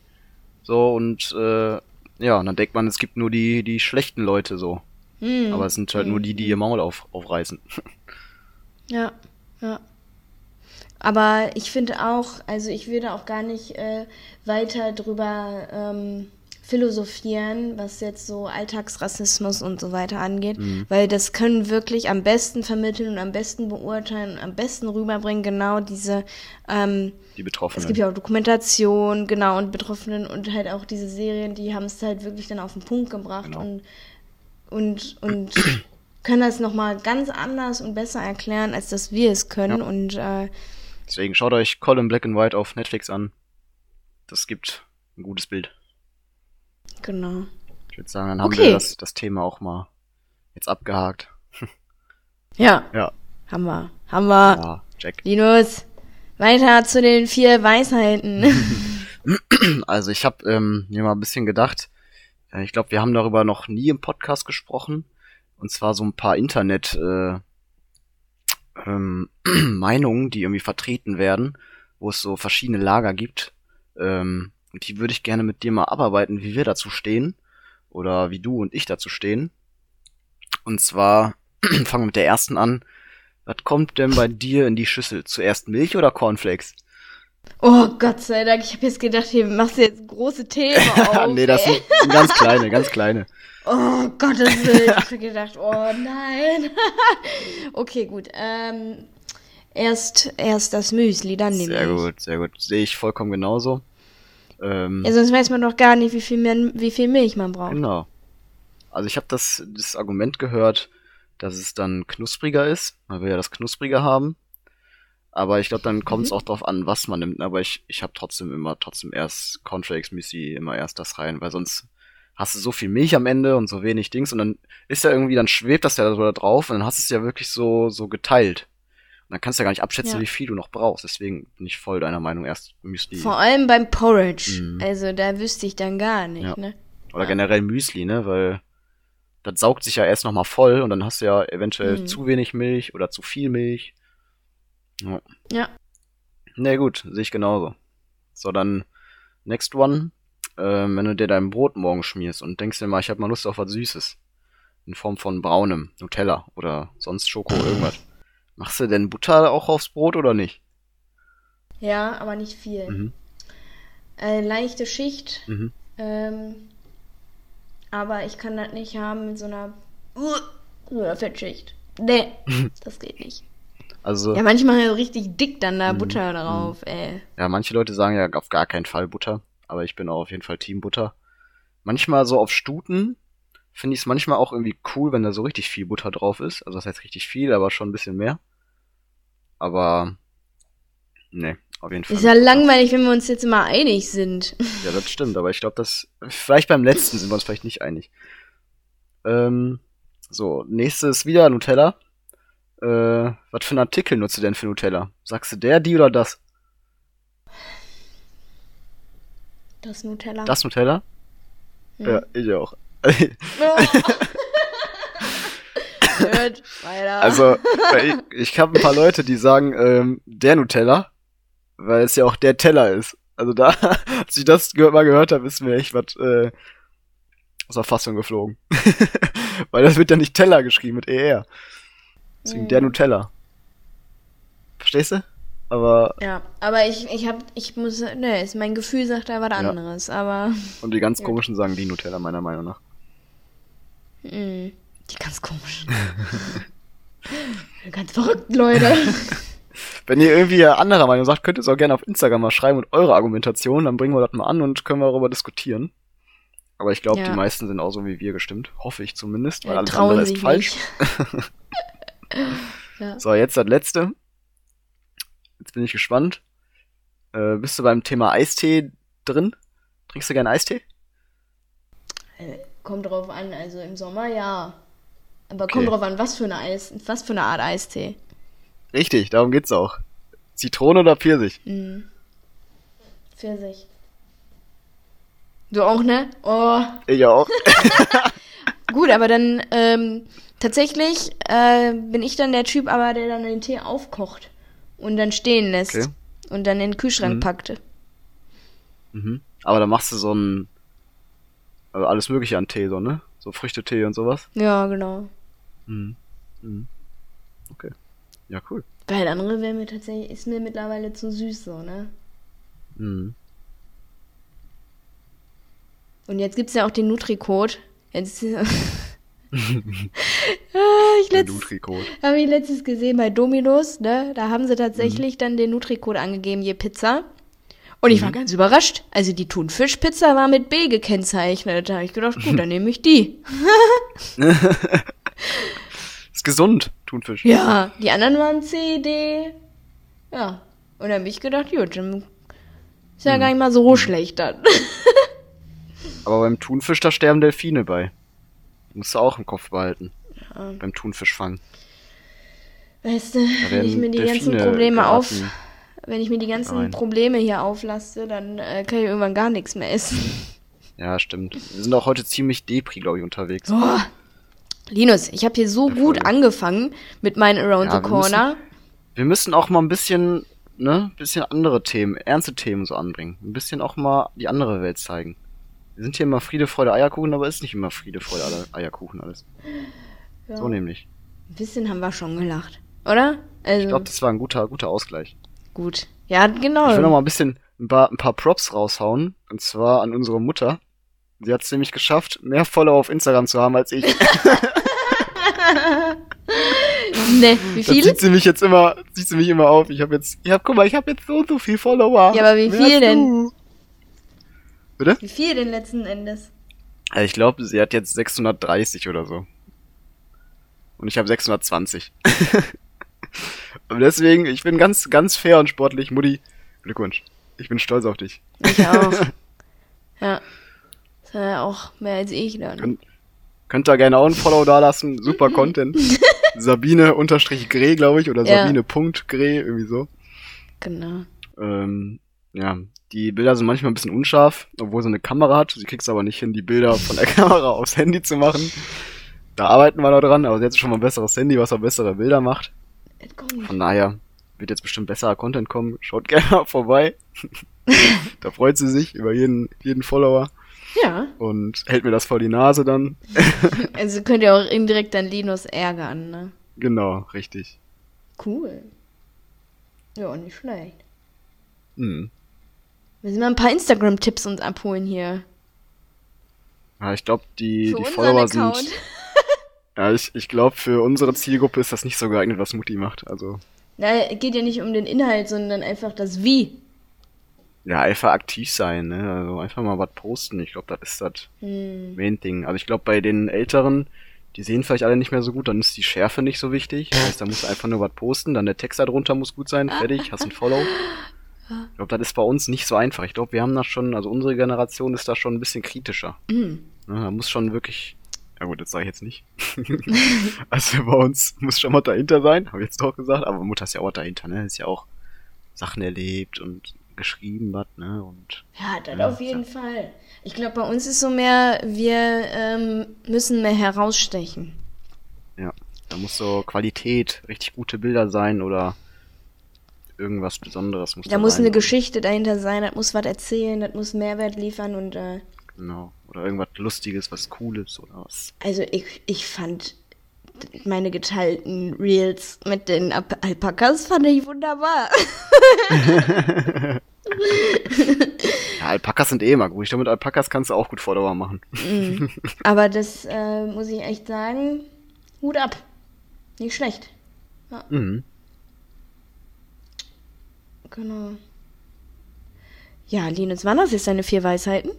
So, und äh, ja, und dann denkt man, es gibt nur die, die schlechten Leute so. Hm. Aber es sind halt nur die, die ihr Maul auf, aufreißen. Ja, ja. Aber ich finde auch, also ich würde auch gar nicht äh, weiter drüber ähm, philosophieren, was jetzt so Alltagsrassismus und so weiter angeht, Mhm. weil das können wirklich am besten vermitteln und am besten beurteilen und am besten rüberbringen, genau diese, ähm, Die es Betroffenen. gibt ja auch Dokumentation, genau, und Betroffenen und halt auch diese Serien, die haben es halt wirklich dann auf den Punkt gebracht Genau. und, und, und können das nochmal ganz anders und besser erklären, als dass wir es können. Ja. Und äh, Deswegen schaut euch Colin Black and White auf Netflix an. Das gibt ein gutes Bild. genau. Ich würde sagen, dann haben Okay. wir das, das Thema auch mal jetzt abgehakt. Ja, Ja, haben wir. Haben wir. ja, check. Linus, weiter zu den vier Weisheiten. Also ich habe ähm, mir mal ein bisschen gedacht, äh, ich glaube, wir haben darüber noch nie im Podcast gesprochen. Und zwar so ein paar Internet äh, ähm, Meinungen, die irgendwie vertreten werden, wo es so verschiedene Lager gibt. Ähm, und die würde ich gerne mit dir mal abarbeiten, wie wir dazu stehen. Oder wie du und ich dazu stehen. Und zwar fangen wir mit der ersten an. Was kommt denn bei dir in die Schüssel? Zuerst Milch oder Cornflakes? oh Gott sei Dank, ich habe jetzt gedacht, hier machst du jetzt große Themen auf. nee, das sind ganz kleine, ganz kleine. Oh Gottes Willen, ich habe gedacht, oh nein. okay, gut. Ähm, erst, erst das Müsli, dann die Sehr Milch. gut, sehr gut. Sehe ich vollkommen genauso. Ähm, Ja, sonst weiß man doch gar nicht, wie viel, mehr, wie viel Milch man braucht. genau. Also ich habe das, das Argument gehört, dass es dann knuspriger ist, weil wir ja das Knusprige haben. Aber ich glaube, dann kommt es Mhm. auch drauf an, was man nimmt. Aber ich, ich habe trotzdem immer trotzdem erst Cornflakes Müsli, immer erst das rein, weil sonst hast du so viel Milch am Ende und so wenig Dings und dann ist ja irgendwie, dann schwebt das ja so da drauf und dann hast du es ja wirklich so, so geteilt. Und dann kannst du ja gar nicht abschätzen, Ja. wie viel du noch brauchst. Deswegen bin ich voll deiner Meinung, erst Müsli. Vor allem beim Porridge. Mhm. Also da wüsste ich dann gar nicht, Ja. ne? Oder generell Müsli, ne? Weil das saugt sich ja erst nochmal voll und dann hast du ja eventuell Mhm. zu wenig Milch oder zu viel Milch. Ja. Ja. Ne, gut, sehe ich genauso. So, dann next one. Ähm, wenn du dir dein Brot morgen schmierst und denkst dir mal, ich habe mal Lust auf was Süßes. In Form von braunem Nutella oder sonst Schoko irgendwas. Machst du denn Butter auch aufs Brot oder nicht? Ja, aber nicht viel. Mhm. Äh, leichte Schicht. Mhm. Ähm, aber ich kann das nicht haben mit so einer, so einer Fettschicht. Nee, das geht nicht. Also, Ja, manchmal so richtig dick dann da Mhm, Butter drauf, ey. Ja, manche Leute sagen ja auf gar keinen Fall Butter, aber ich bin auch auf jeden Fall Team Butter. Manchmal so auf Stuten finde ich es manchmal auch irgendwie cool, wenn da so richtig viel Butter drauf ist. Also das heißt richtig viel, aber schon ein bisschen mehr. Aber nee, auf jeden Fall. Ist ja langweilig, wenn wir uns jetzt immer einig sind. Ja, das stimmt, aber ich glaube, das vielleicht beim letzten sind wir uns vielleicht nicht einig. Ähm, so, nächstes wieder Nutella. Äh, was für einen Artikel nutzt du denn für Nutella? Sagst du der, die oder das? Das Nutella. Das Nutella? Hm. Ja, ich auch. Gut, weiter. Also, ich, ich habe ein paar Leute, die sagen, ähm, der Nutella, weil es ja auch der Teller ist. Also da, als ich das gehört, mal gehört habe, ist mir echt was äh, aus der Fassung geflogen. weil das wird ja nicht Teller geschrieben mit ER. Deswegen Mhm. der Nutella. Verstehst du? Aber, Ja, aber ich, ich hab, ich muss, ne, ist mein Gefühl sagt da was Ja. anderes, aber, und die ganz Ja. komischen sagen die Nutella, meiner Meinung nach. mh, die ganz komisch. ganz verrückt, Leute. Wenn ihr irgendwie anderer Meinung sagt, könnt ihr es auch gerne auf Instagram mal schreiben und eure Argumentation, dann bringen wir das mal an und können wir darüber diskutieren. Aber ich glaube, Ja. die meisten sind auch so wie wir gestimmt. Hoffe ich zumindest, weil alles andere ist falsch. ja. So, jetzt das letzte. Jetzt bin ich gespannt. Äh, bist du beim Thema Eistee drin? Trinkst du gerne Eistee? Äh, Kommt drauf an, also im Sommer ja. Aber Okay. kommt drauf an, was für eine Eis, was für eine Art Eistee. Richtig, darum geht's auch. Zitrone oder Pfirsich? Mhm. Pfirsich. Du auch, ne? Oh. Ich auch. Gut, aber dann ähm, tatsächlich äh, bin ich dann der Typ, aber der dann den Tee aufkocht und dann stehen lässt Okay. und dann in den Kühlschrank Mhm. packte. Mhm. Aber da machst du so ein also alles mögliche an Tee, so, ne? So Früchtetee und sowas. Ja, genau. Mhm. Mhm. Okay. Ja, cool. Weil andere wäre mir tatsächlich, ist mir mittlerweile zu süß so, ne? Mhm. Und jetzt gibt's ja auch den Nutri-Code. Jetzt. ah, ich letzt, Nutri-Code. habe ich letztens gesehen bei Dominos, ne? Da haben sie Mhm. tatsächlich dann den Nutri-Code angegeben, je Pizza. Und ich war Mhm. ganz überrascht. Also die Thunfischpizza war mit B gekennzeichnet. Da habe ich gedacht, gut, dann nehme ich die. Ist gesund, Thunfisch. Ja, die anderen waren C, D. Ja. Und dann habe ich gedacht, gut, dann ist Mhm. ja gar nicht mal so schlecht dann. Aber beim Thunfisch, da sterben Delfine bei. Musst du auch im Kopf behalten. Ja. Beim Thunfischfang. Weißt du, wenn ich mir die ganzen Delfine Probleme auf, geraten. wenn ich mir die ganzen Nein. Probleme hier auflaste, dann äh, kann ich irgendwann gar nichts mehr essen. Ja, stimmt. Wir sind auch heute ziemlich Depri, glaube ich, unterwegs. Oh. Linus, ich habe hier so Der gut angefangen mit meinen Around Ja, the wir Corner. Wir müssen auch mal ein bisschen, ne, bisschen andere Themen, ernste Themen so anbringen. Ein bisschen auch mal die andere Welt zeigen. Wir sind hier immer Friede, Freude, Eierkuchen, aber ist nicht immer Friede, Freude, Eierkuchen alles. Ja. So nämlich. Ein bisschen haben wir schon gelacht, oder? Also, Ich glaube, das war ein guter, guter Ausgleich. gut. Ja, genau. Ich will noch mal ein bisschen, ein paar, ein paar Props raushauen. Und zwar an unsere Mutter. Sie hat es nämlich geschafft, mehr Follower auf Instagram zu haben als ich. ne, wie Das viele? sieht sie mich jetzt immer, sieht sie mich immer auf. Ich habe jetzt, ja, guck mal, ich habe jetzt so und so viel Follower. Ja, aber wie Mehr viel denn? du. Bitte? Wie viel denn letzten Endes? Also ich glaube, sie hat jetzt 630 oder so. Und ich habe 620. Und deswegen, ich bin ganz, ganz fair und sportlich. Mutti, Glückwunsch. Ich bin stolz auf dich. Ich auch. ja. Das war ja auch mehr als ich dann. Könnt, könnt ihr gerne auch ein Follow da lassen. Super Content. Sabine unterstrich Gre, glaube ich, oder Ja. Sabine Punkt Gre, irgendwie so. Genau. Ähm, ja, die Bilder sind manchmal ein bisschen unscharf, obwohl sie eine Kamera hat. Sie kriegt es aber nicht hin, die Bilder von der Kamera aufs Handy zu machen. Da arbeiten wir noch dran, aber sie hat schon mal ein besseres Handy, was auch bessere Bilder macht. Von daher wird jetzt bestimmt besserer Content kommen. Schaut gerne mal vorbei. da freut sie sich über jeden, jeden Follower Ja. und hält mir das vor die Nase dann. Also könnt ihr auch indirekt dann Linus ärgern, ne? Genau, richtig. Cool. Ja, nicht schlecht. Hm. Müssen wir ein paar Instagram-Tipps uns abholen hier. Ja, ich glaube, die, Für die Follower Account. sind. Ja, ich, ich glaube, für unsere Zielgruppe ist das nicht so geeignet, was Mutti macht. Also, Na, geht ja nicht um den Inhalt, sondern einfach das Wie. ja, einfach aktiv sein, ne? Also einfach mal was posten. Ich glaube, das ist das Hm. Main-Ding. Also ich glaube, bei den Älteren, die sehen vielleicht alle nicht mehr so gut, dann ist die Schärfe nicht so wichtig. Das heißt, da musst du einfach nur was posten, dann der Text darunter muss gut sein, fertig, hast ein Follow. Ich glaube, das ist bei uns nicht so einfach. Ich glaube, wir haben das schon, also unsere Generation ist da schon ein bisschen kritischer. Hm. Ne, da muss schon wirklich, ja gut, das sage ich jetzt nicht. also bei uns muss schon was dahinter sein, habe ich jetzt doch gesagt, aber Mutter ist ja auch dahinter, ne? Ist ja auch Sachen erlebt und geschrieben was, ne? Und Ja, das Ja, auf jeden Fall. Ich glaube, bei uns ist so mehr, wir ähm, müssen mehr herausstechen. ja, da muss so Qualität, richtig gute Bilder sein oder irgendwas Besonderes muss Da muss sein. eine Geschichte dahinter sein, das muss was erzählen, das muss Mehrwert liefern und äh, Genau. Oder irgendwas Lustiges, was Cooles oder was. also ich, ich fand meine geteilten Reels mit den Alp Alpakas fand ich wunderbar. Ja, Alpakas sind eh immer gut. Ich glaube, mit Alpakas kannst du auch gut Follower machen. Aber das äh, muss ich echt sagen, Hut ab. Nicht schlecht. Mhm. Genau. Ja, Linus, waren das jetzt deine vier Weisheiten?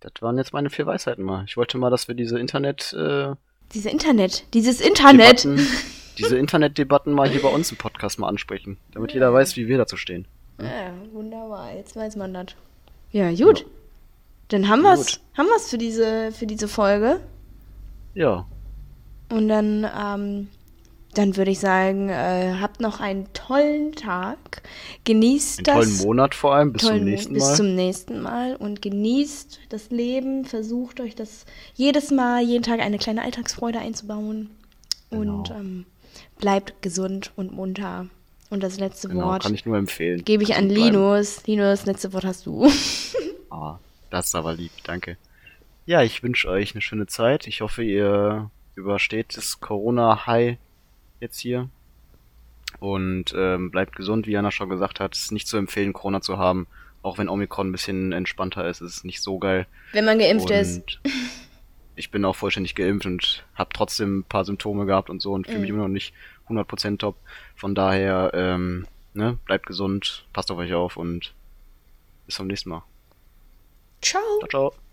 Das waren jetzt meine vier Weisheiten mal. Ich wollte mal, dass wir diese Internet, äh, Diese Internet, dieses Internet. Debatten, diese Internetdebatten mal hier bei uns im Podcast mal ansprechen, damit jeder weiß, wie wir dazu stehen. Ja, wunderbar. Jetzt weiß man das. Ja, gut. Dann haben wir's, Gut. haben wir's für diese, für diese Folge. Ja, Und dann, ähm, dann würde ich sagen, äh, habt noch einen tollen Tag. Genießt einen das. tollen Monat vor allem. Bis tollen zum nächsten bis Mal. zum nächsten Mal und genießt das Leben. Versucht euch das jedes Mal, jeden Tag eine kleine Alltagsfreude einzubauen. Und Genau. ähm, bleibt gesund und munter. Und das letzte genau, Wort kann ich nur empfehlen. gebe ich an. Linus. Linus, letzte Wort hast du. Ah, das ist aber lieb, danke. Ja, ich wünsche euch eine schöne Zeit. Ich hoffe, ihr übersteht das Corona-High jetzt hier. Und ähm, bleibt gesund, wie Jana schon gesagt hat. Es ist nicht zu empfehlen, Corona zu haben. Auch wenn Omikron ein bisschen entspannter ist, ist es nicht so geil. Wenn man geimpft und ist. ich bin auch vollständig geimpft und habe trotzdem ein paar Symptome gehabt und so und fühle mich Mhm. immer noch nicht 100% top. Von daher, ähm, ne, bleibt gesund, passt auf euch auf und bis zum nächsten Mal. Ciao. Ciao, ciao.